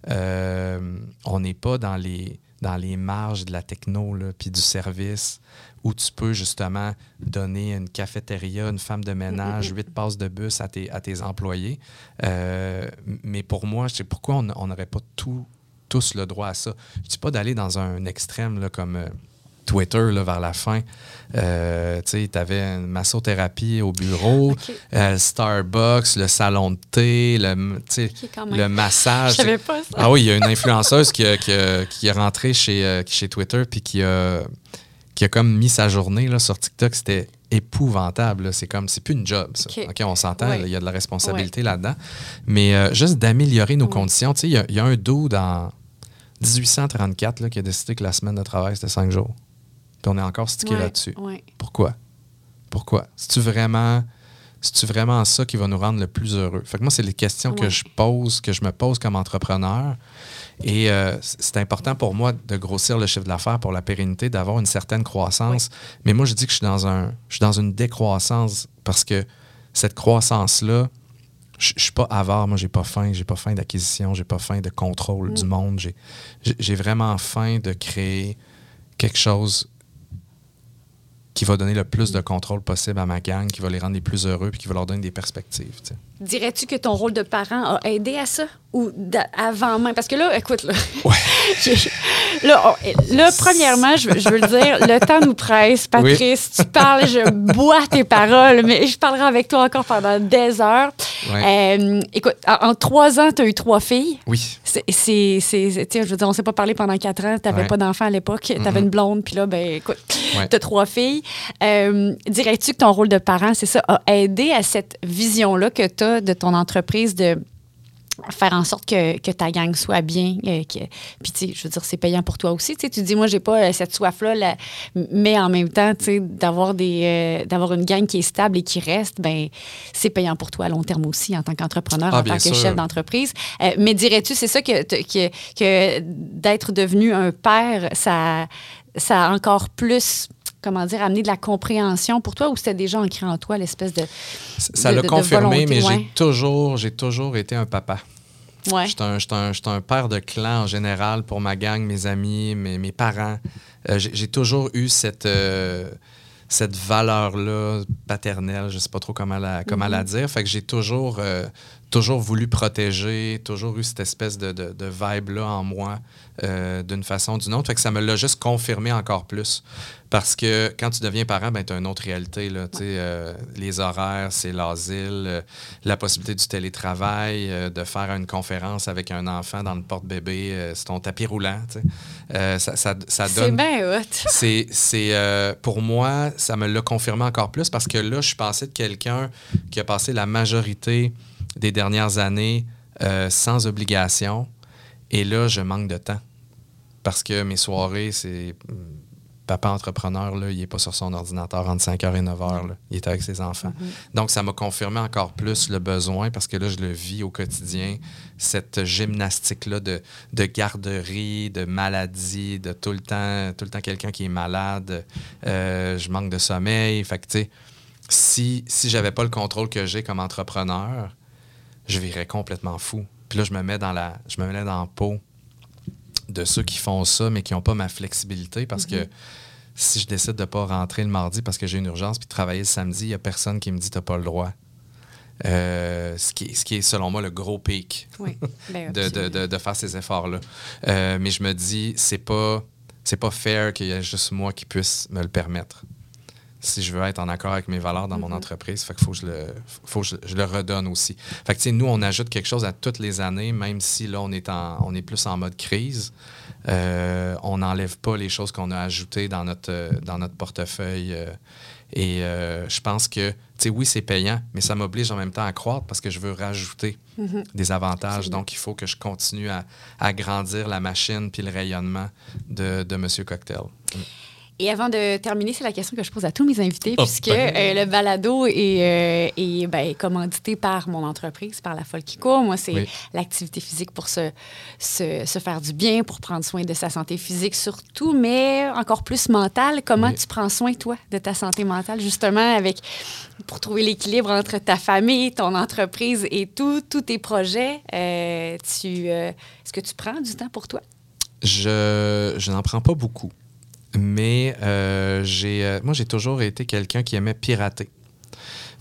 Euh, on n'est pas dans les, marges de la techno puis du service où tu peux justement donner une cafétéria, une femme de ménage, huit passes de bus à tes, employés. Euh, mais pour moi, je pourquoi on n'aurait pas tous le droit à ça. Je dis pas d'aller dans un extrême là, comme Twitter là, vers la fin. Euh, tu avais une massothérapie au bureau, euh, Starbucks, le salon de thé, le, tu sais, OK, quand même. le massage. Je savais pas ça. Ah oui, il y a une influenceuse qui, a, qui a- qui est rentrée chez, euh, chez Twitter puis qui a, qui a comme mis sa journée là, sur TikTok. C'était épouvantable. C'est comme, c'est plus une job, ça. On s'entend, Ouais. il y a de la responsabilité là-dedans. Mais euh, juste d'améliorer nos conditions. Tu sais, il y a- il y, a un dos dans 1834 là, qui a décidé que la semaine de travail, c'était cinq jours. Puis on est encore stické Ouais, là-dessus. ouais. Pourquoi? Pourquoi? C'est-tu vraiment, c'est-tu vraiment ça qui va nous rendre le plus heureux? Fait que moi, c'est les questions que je pose, que je me pose comme entrepreneur. Et euh, c'est important pour moi de grossir le chiffre d'affaires pour la pérennité, d'avoir une certaine croissance. Mais moi, je dis que je suis dans, un, je suis dans une décroissance parce que cette croissance-là, je je suis pas avare, moi j'ai pas faim, j'ai pas faim d'acquisition, j'ai pas faim de contrôle Mm. du monde. J'ai j'ai vraiment faim de créer quelque chose qui va donner le plus de contrôle possible à ma gang, qui va les rendre les plus heureux, puis qui va leur donner des perspectives. Dirais-tu que ton rôle de parent a aidé à ça? Ou avant même? Parce que là, écoute, là. là, on- là, premièrement, je, veux- je veux le dire, le temps nous presse. Patrice, tu parles, je bois tes paroles, mais je parlerai avec toi encore pendant des heures. Ouais. Euh, écoute, en, en trois ans, tu as eu trois filles. Oui. C'est, c'est, je veux dire, on s'est pas parlé pendant quatre ans. Tu n'avais Ouais. pas d'enfant à l'époque. Tu avais une blonde, puis là, ben, écoute, Ouais. tu as trois filles. Euh, dirais-tu que ton rôle de parent, c'est ça, a aidé à cette vision-là que tu as de ton entreprise de faire en sorte que, que ta gang soit bien. euh, que- puis, tu sais, je veux dire, c'est payant pour toi aussi. Tu sais, tu dis, moi, j'ai pas euh, cette soif-là, là, mais en même temps, tu sais, d'avoir, des, euh, d'avoir une gang qui est stable et qui reste, ben c'est payant pour toi à long terme aussi en tant qu'entrepreneur, Ah, en tant que chef d'entreprise. Mais dirais-tu, c'est ça que, que, que d'être devenu un père, ça, ça a encore plus, comment dire, amené de la compréhension pour toi ou c'était déjà ancré en toi, l'espèce de. Ça l'a de confirmé, mais ouais. j'ai toujours, j'ai toujours été un papa. Ouais. J'étais un, un- un père de clan en général pour ma gang, mes amis, mes, mes parents. Euh, j'ai toujours eu cette, euh, cette valeur-là paternelle, je sais pas trop comment la, comment la dire. Fait que j'ai toujours, euh, toujours voulu protéger, toujours eu cette espèce de, de, de vibe-là en moi euh, d'une façon ou d'une autre. Fait que ça me l'a juste confirmé encore plus. Parce que quand tu deviens parent, ben, tu as une autre réalité. Là, euh, les horaires, c'est l'asile, euh, la possibilité du télétravail, de faire une conférence avec un enfant dans le porte-bébé, c'est ton tapis roulant. ça, ça, C'est donne bien hot. c'est, c'est euh, pour moi, ça me l'a confirmé encore plus parce que là, je suis passé de quelqu'un qui a passé la majorité des dernières années euh, sans obligation. Et là, je manque de temps. Parce que mes soirées, c'est. hum, Papa entrepreneur, là, il n'est pas sur son ordinateur entre 5h et 9h. là. Il est avec ses enfants. Donc, ça m'a confirmé encore plus le besoin parce que là, je le vis au quotidien, cette gymnastique-là de, de garderie, de maladie, de tout le temps, tout le temps quelqu'un qui est malade. Euh, je manque de sommeil. Fait que, tu sais, si, si j'avais pas le contrôle que j'ai comme entrepreneur, je virais complètement fou. Puis là, je me mets dans la, je me mets dans la peau de ceux qui font ça, mais qui n'ont pas ma flexibilité parce que si je décide de ne pas rentrer le mardi parce que j'ai une urgence puis de travailler le samedi, il n'y a personne qui me dit tu n'as pas le droit. Euh, ce, qui, est- ce qui est, selon moi, le gros pic Oui. Ben, de, de- absolument. de- de faire ces efforts-là. Euh, mais je me dis, c'est pas, c'est pas fair qu'il y ait juste moi qui puisse me le permettre. Si je veux être en accord avec mes valeurs dans mon entreprise, fait faut que je le, faut que je, je le redonne aussi. Fait que, nous, on ajoute quelque chose à toutes les années, même si là, on est, en, on est plus en mode crise. Euh, on n'enlève pas les choses qu'on a ajoutées dans notre, euh, dans notre portefeuille. euh, et euh, je pense que, tu sais, oui, c'est payant, mais ça m'oblige en même temps à croître parce que je veux rajouter des avantages. Donc, il faut que je continue à, à grandir la machine puis le rayonnement de, de Monsieur Cocktail. Et avant de terminer, c'est la question que je pose à tous mes invités, Oh, puisque ben. euh, le balado est, euh, est, ben, commandité par mon entreprise, par la Folle qui court. Moi, c'est Oui. l'activité physique pour se, se, se faire du bien, pour prendre soin de sa santé physique surtout, mais encore plus mentale. Comment Oui. tu prends soin, toi, de ta santé mentale, justement, avec pour trouver l'équilibre entre ta famille, ton entreprise et tout, tous tes projets? Euh, tu, est-ce que tu prends du temps pour toi? Je, je n'en prends pas beaucoup. Mais euh, j'ai, euh, moi, j'ai toujours été quelqu'un qui aimait pirater.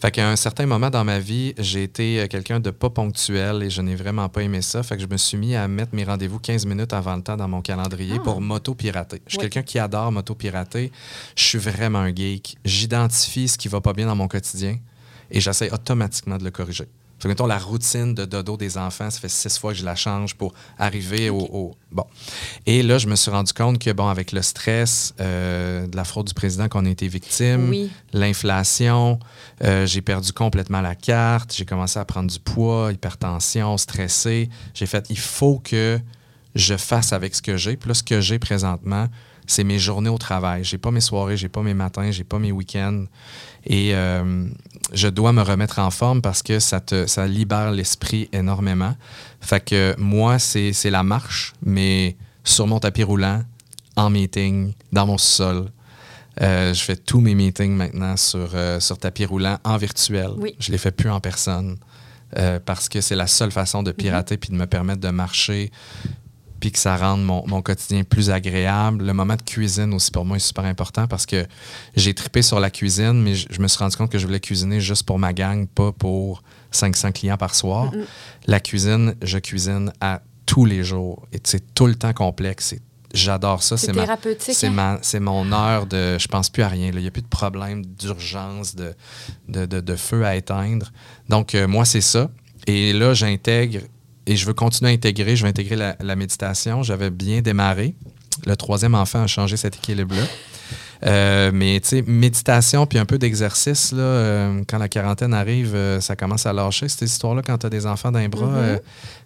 Fait qu'à un certain moment dans ma vie, j'ai été euh, quelqu'un de pas ponctuel et je n'ai vraiment pas aimé ça. Fait que je me suis mis à mettre mes rendez-vous 15 minutes avant le temps dans mon calendrier pour moto-pirater. Je suis Oui. quelqu'un qui adore moto-pirater. Je suis vraiment un geek. J'identifie ce qui va pas bien dans mon quotidien et j'essaie automatiquement de le corriger. Fait que, mettons, la routine de dodo des enfants, ça fait six fois que je la change pour arriver au, au- Bon. Et là, je me suis rendu compte que, bon, avec le stress euh, de la fraude du président qu'on a été victime, Oui. l'inflation, euh, j'ai perdu complètement la carte, j'ai commencé à prendre du poids, hypertension, stressé. J'ai fait, il faut que je fasse avec ce que j'ai. Puis là, ce que j'ai présentement, c'est mes journées au travail. J'ai pas mes soirées, j'ai pas mes matins, j'ai pas mes week-ends. Et euh, je dois me remettre en forme parce que ça te ça libère l'esprit énormément. Fait que moi, c'est la marche, mais sur mon tapis roulant, en meeting, dans mon sol. Euh, je fais tous mes meetings maintenant sur, euh, sur tapis roulant en virtuel. Oui. Je les fais plus en personne. euh, parce que c'est la seule façon de pirater puis de me permettre de marcher puis que ça rende mon, mon quotidien plus agréable. Le moment de cuisine aussi pour moi est super important parce que j'ai trippé sur la cuisine, mais je, je me suis rendu compte que je voulais cuisiner juste pour ma gang, pas pour 500 clients par soir. La cuisine, je cuisine à tous les jours et c'est tout le temps complexe. J'adore ça. C'est thérapeutique, C'est hein? c'est mon heure de. Je pense plus à rien. Il n'y a plus de problème d'urgence, de, de, de- de feu à éteindre. Donc, euh, moi, c'est ça. Et là, j'intègre et je veux continuer à intégrer. Je vais intégrer la, la méditation. J'avais bien démarré. Le troisième enfant a changé cet équilibre-là. Euh, mais tu sais, méditation puis un peu d'exercice, là, euh, quand la quarantaine arrive, euh, ça commence à lâcher cette histoire-là quand tu as des enfants les bras. euh,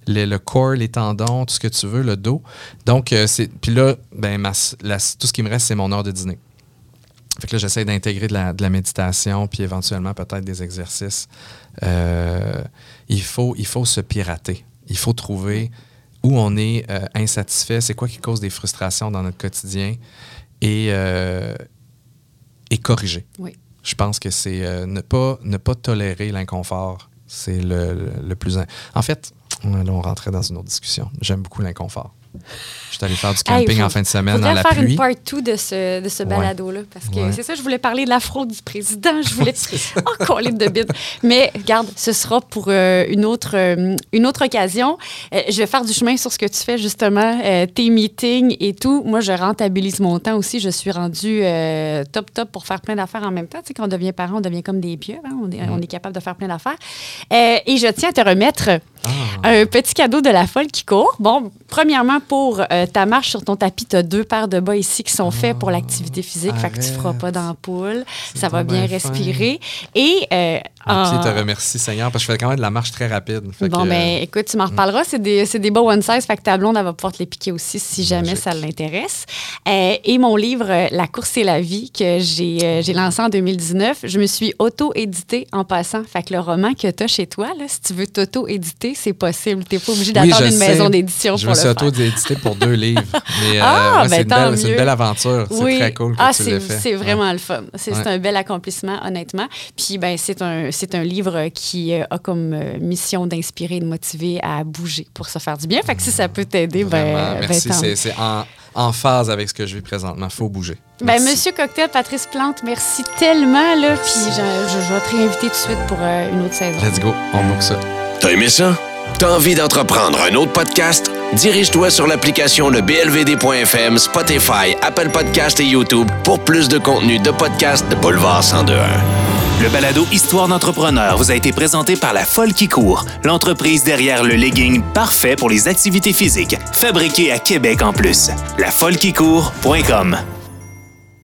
le, le corps, les tendons, tout ce que tu veux, le dos. Donc, c'est. Puis là, ben, ma- la- tout ce qui me reste, c'est mon heure de dîner. Fait que là, j'essaie d'intégrer de la, de la méditation, puis éventuellement peut-être des exercices. Il, faut, il faut se pirater. Il faut trouver où on est euh, insatisfait, c'est quoi qui cause des frustrations dans notre quotidien et, euh, et corriger. Oui. Je pense que c'est euh, ne, pas, ne pas tolérer l'inconfort. C'est le, le- le plus... in- En fait, là, on rentrait dans une autre discussion. J'aime beaucoup l'inconfort. Je suis allé faire du camping Hey, en fin de semaine dans la faire pluie. une part 2 de ce, de ce balado-là. Parce que Ouais. c'est ça, je voulais parler de la fraude du président. Je voulais. oh, colline de bide. Mais regarde, ce sera pour euh, une, autre, euh, une autre occasion. Euh, je vais faire du chemin sur ce que tu fais, justement, tes meetings et tout. Moi, je rentabilise mon temps aussi. Je suis rendue top, top pour faire plein d'affaires en même temps. Tu sais, quand on devient parent, on devient comme des pieux. hein. On, est, Mm. on est capable de faire plein d'affaires. Et je tiens à te remettre Ah. un petit cadeau de la folle qui court. Bon, premièrement, pour euh, ta marche sur ton tapis, tu as deux paires de bas ici qui sont faits pour l'activité physique. Fait que tu feras pas d'ampoule. Ça va bien bien fin. respirer. Et. euh, Ah, en- te remercie, Seigneur, parce que je fais quand même de la marche très rapide. Fait Bon, que, ben, écoute, tu m'en reparleras. C'est des, des bas one size, fait que ta blonde, elle va pouvoir te les piquer aussi si jamais Magique. ça l'intéresse. Euh, et mon livre, euh, La course et la vie, que j'ai euh, lancé en 2019, je me suis auto-édité en passant. Fait que le roman que tu as chez toi, là, si tu veux t'auto-éditer, c'est possible. Tu n'es pas obligé Oui, d'attendre je une sais. maison d'édition pour me le faire. Auto-édité pour deux livres. Mais euh, Ah, ouais, ben, c'est une, belle- c'est une mieux. belle aventure. C'est très cool que ah, tu c'est, l'aies fait. c'est vraiment le fun. C'est, un bel accomplissement, honnêtement. Puis, ben, c'est un, c'est un livre qui euh, a comme euh, mission d'inspirer et de motiver à bouger pour se faire du bien. Fait que si ça peut t'aider, ben, Vraiment, ben, merci. c'est en, en phase avec ce que je vis présentement. faut bouger. Ben. Monsieur Cocktail, Patrice Plante, merci tellement. Là, puis je, je- je vais te réinviter tout de suite pour euh, une autre saison. Let's go, on book ça. T'as aimé ça? T'as envie d'entreprendre un autre podcast? Dirige-toi sur l'application le blvd.fm, Spotify, Apple Podcast et YouTube pour plus de contenu de podcast de Boulevard 1021. Le balado Histoire d'entrepreneur vous a été présenté par La Folle qui court, l'entreprise derrière le legging parfait pour les activités physiques, fabriqué à Québec en plus. Lafollequicourt.com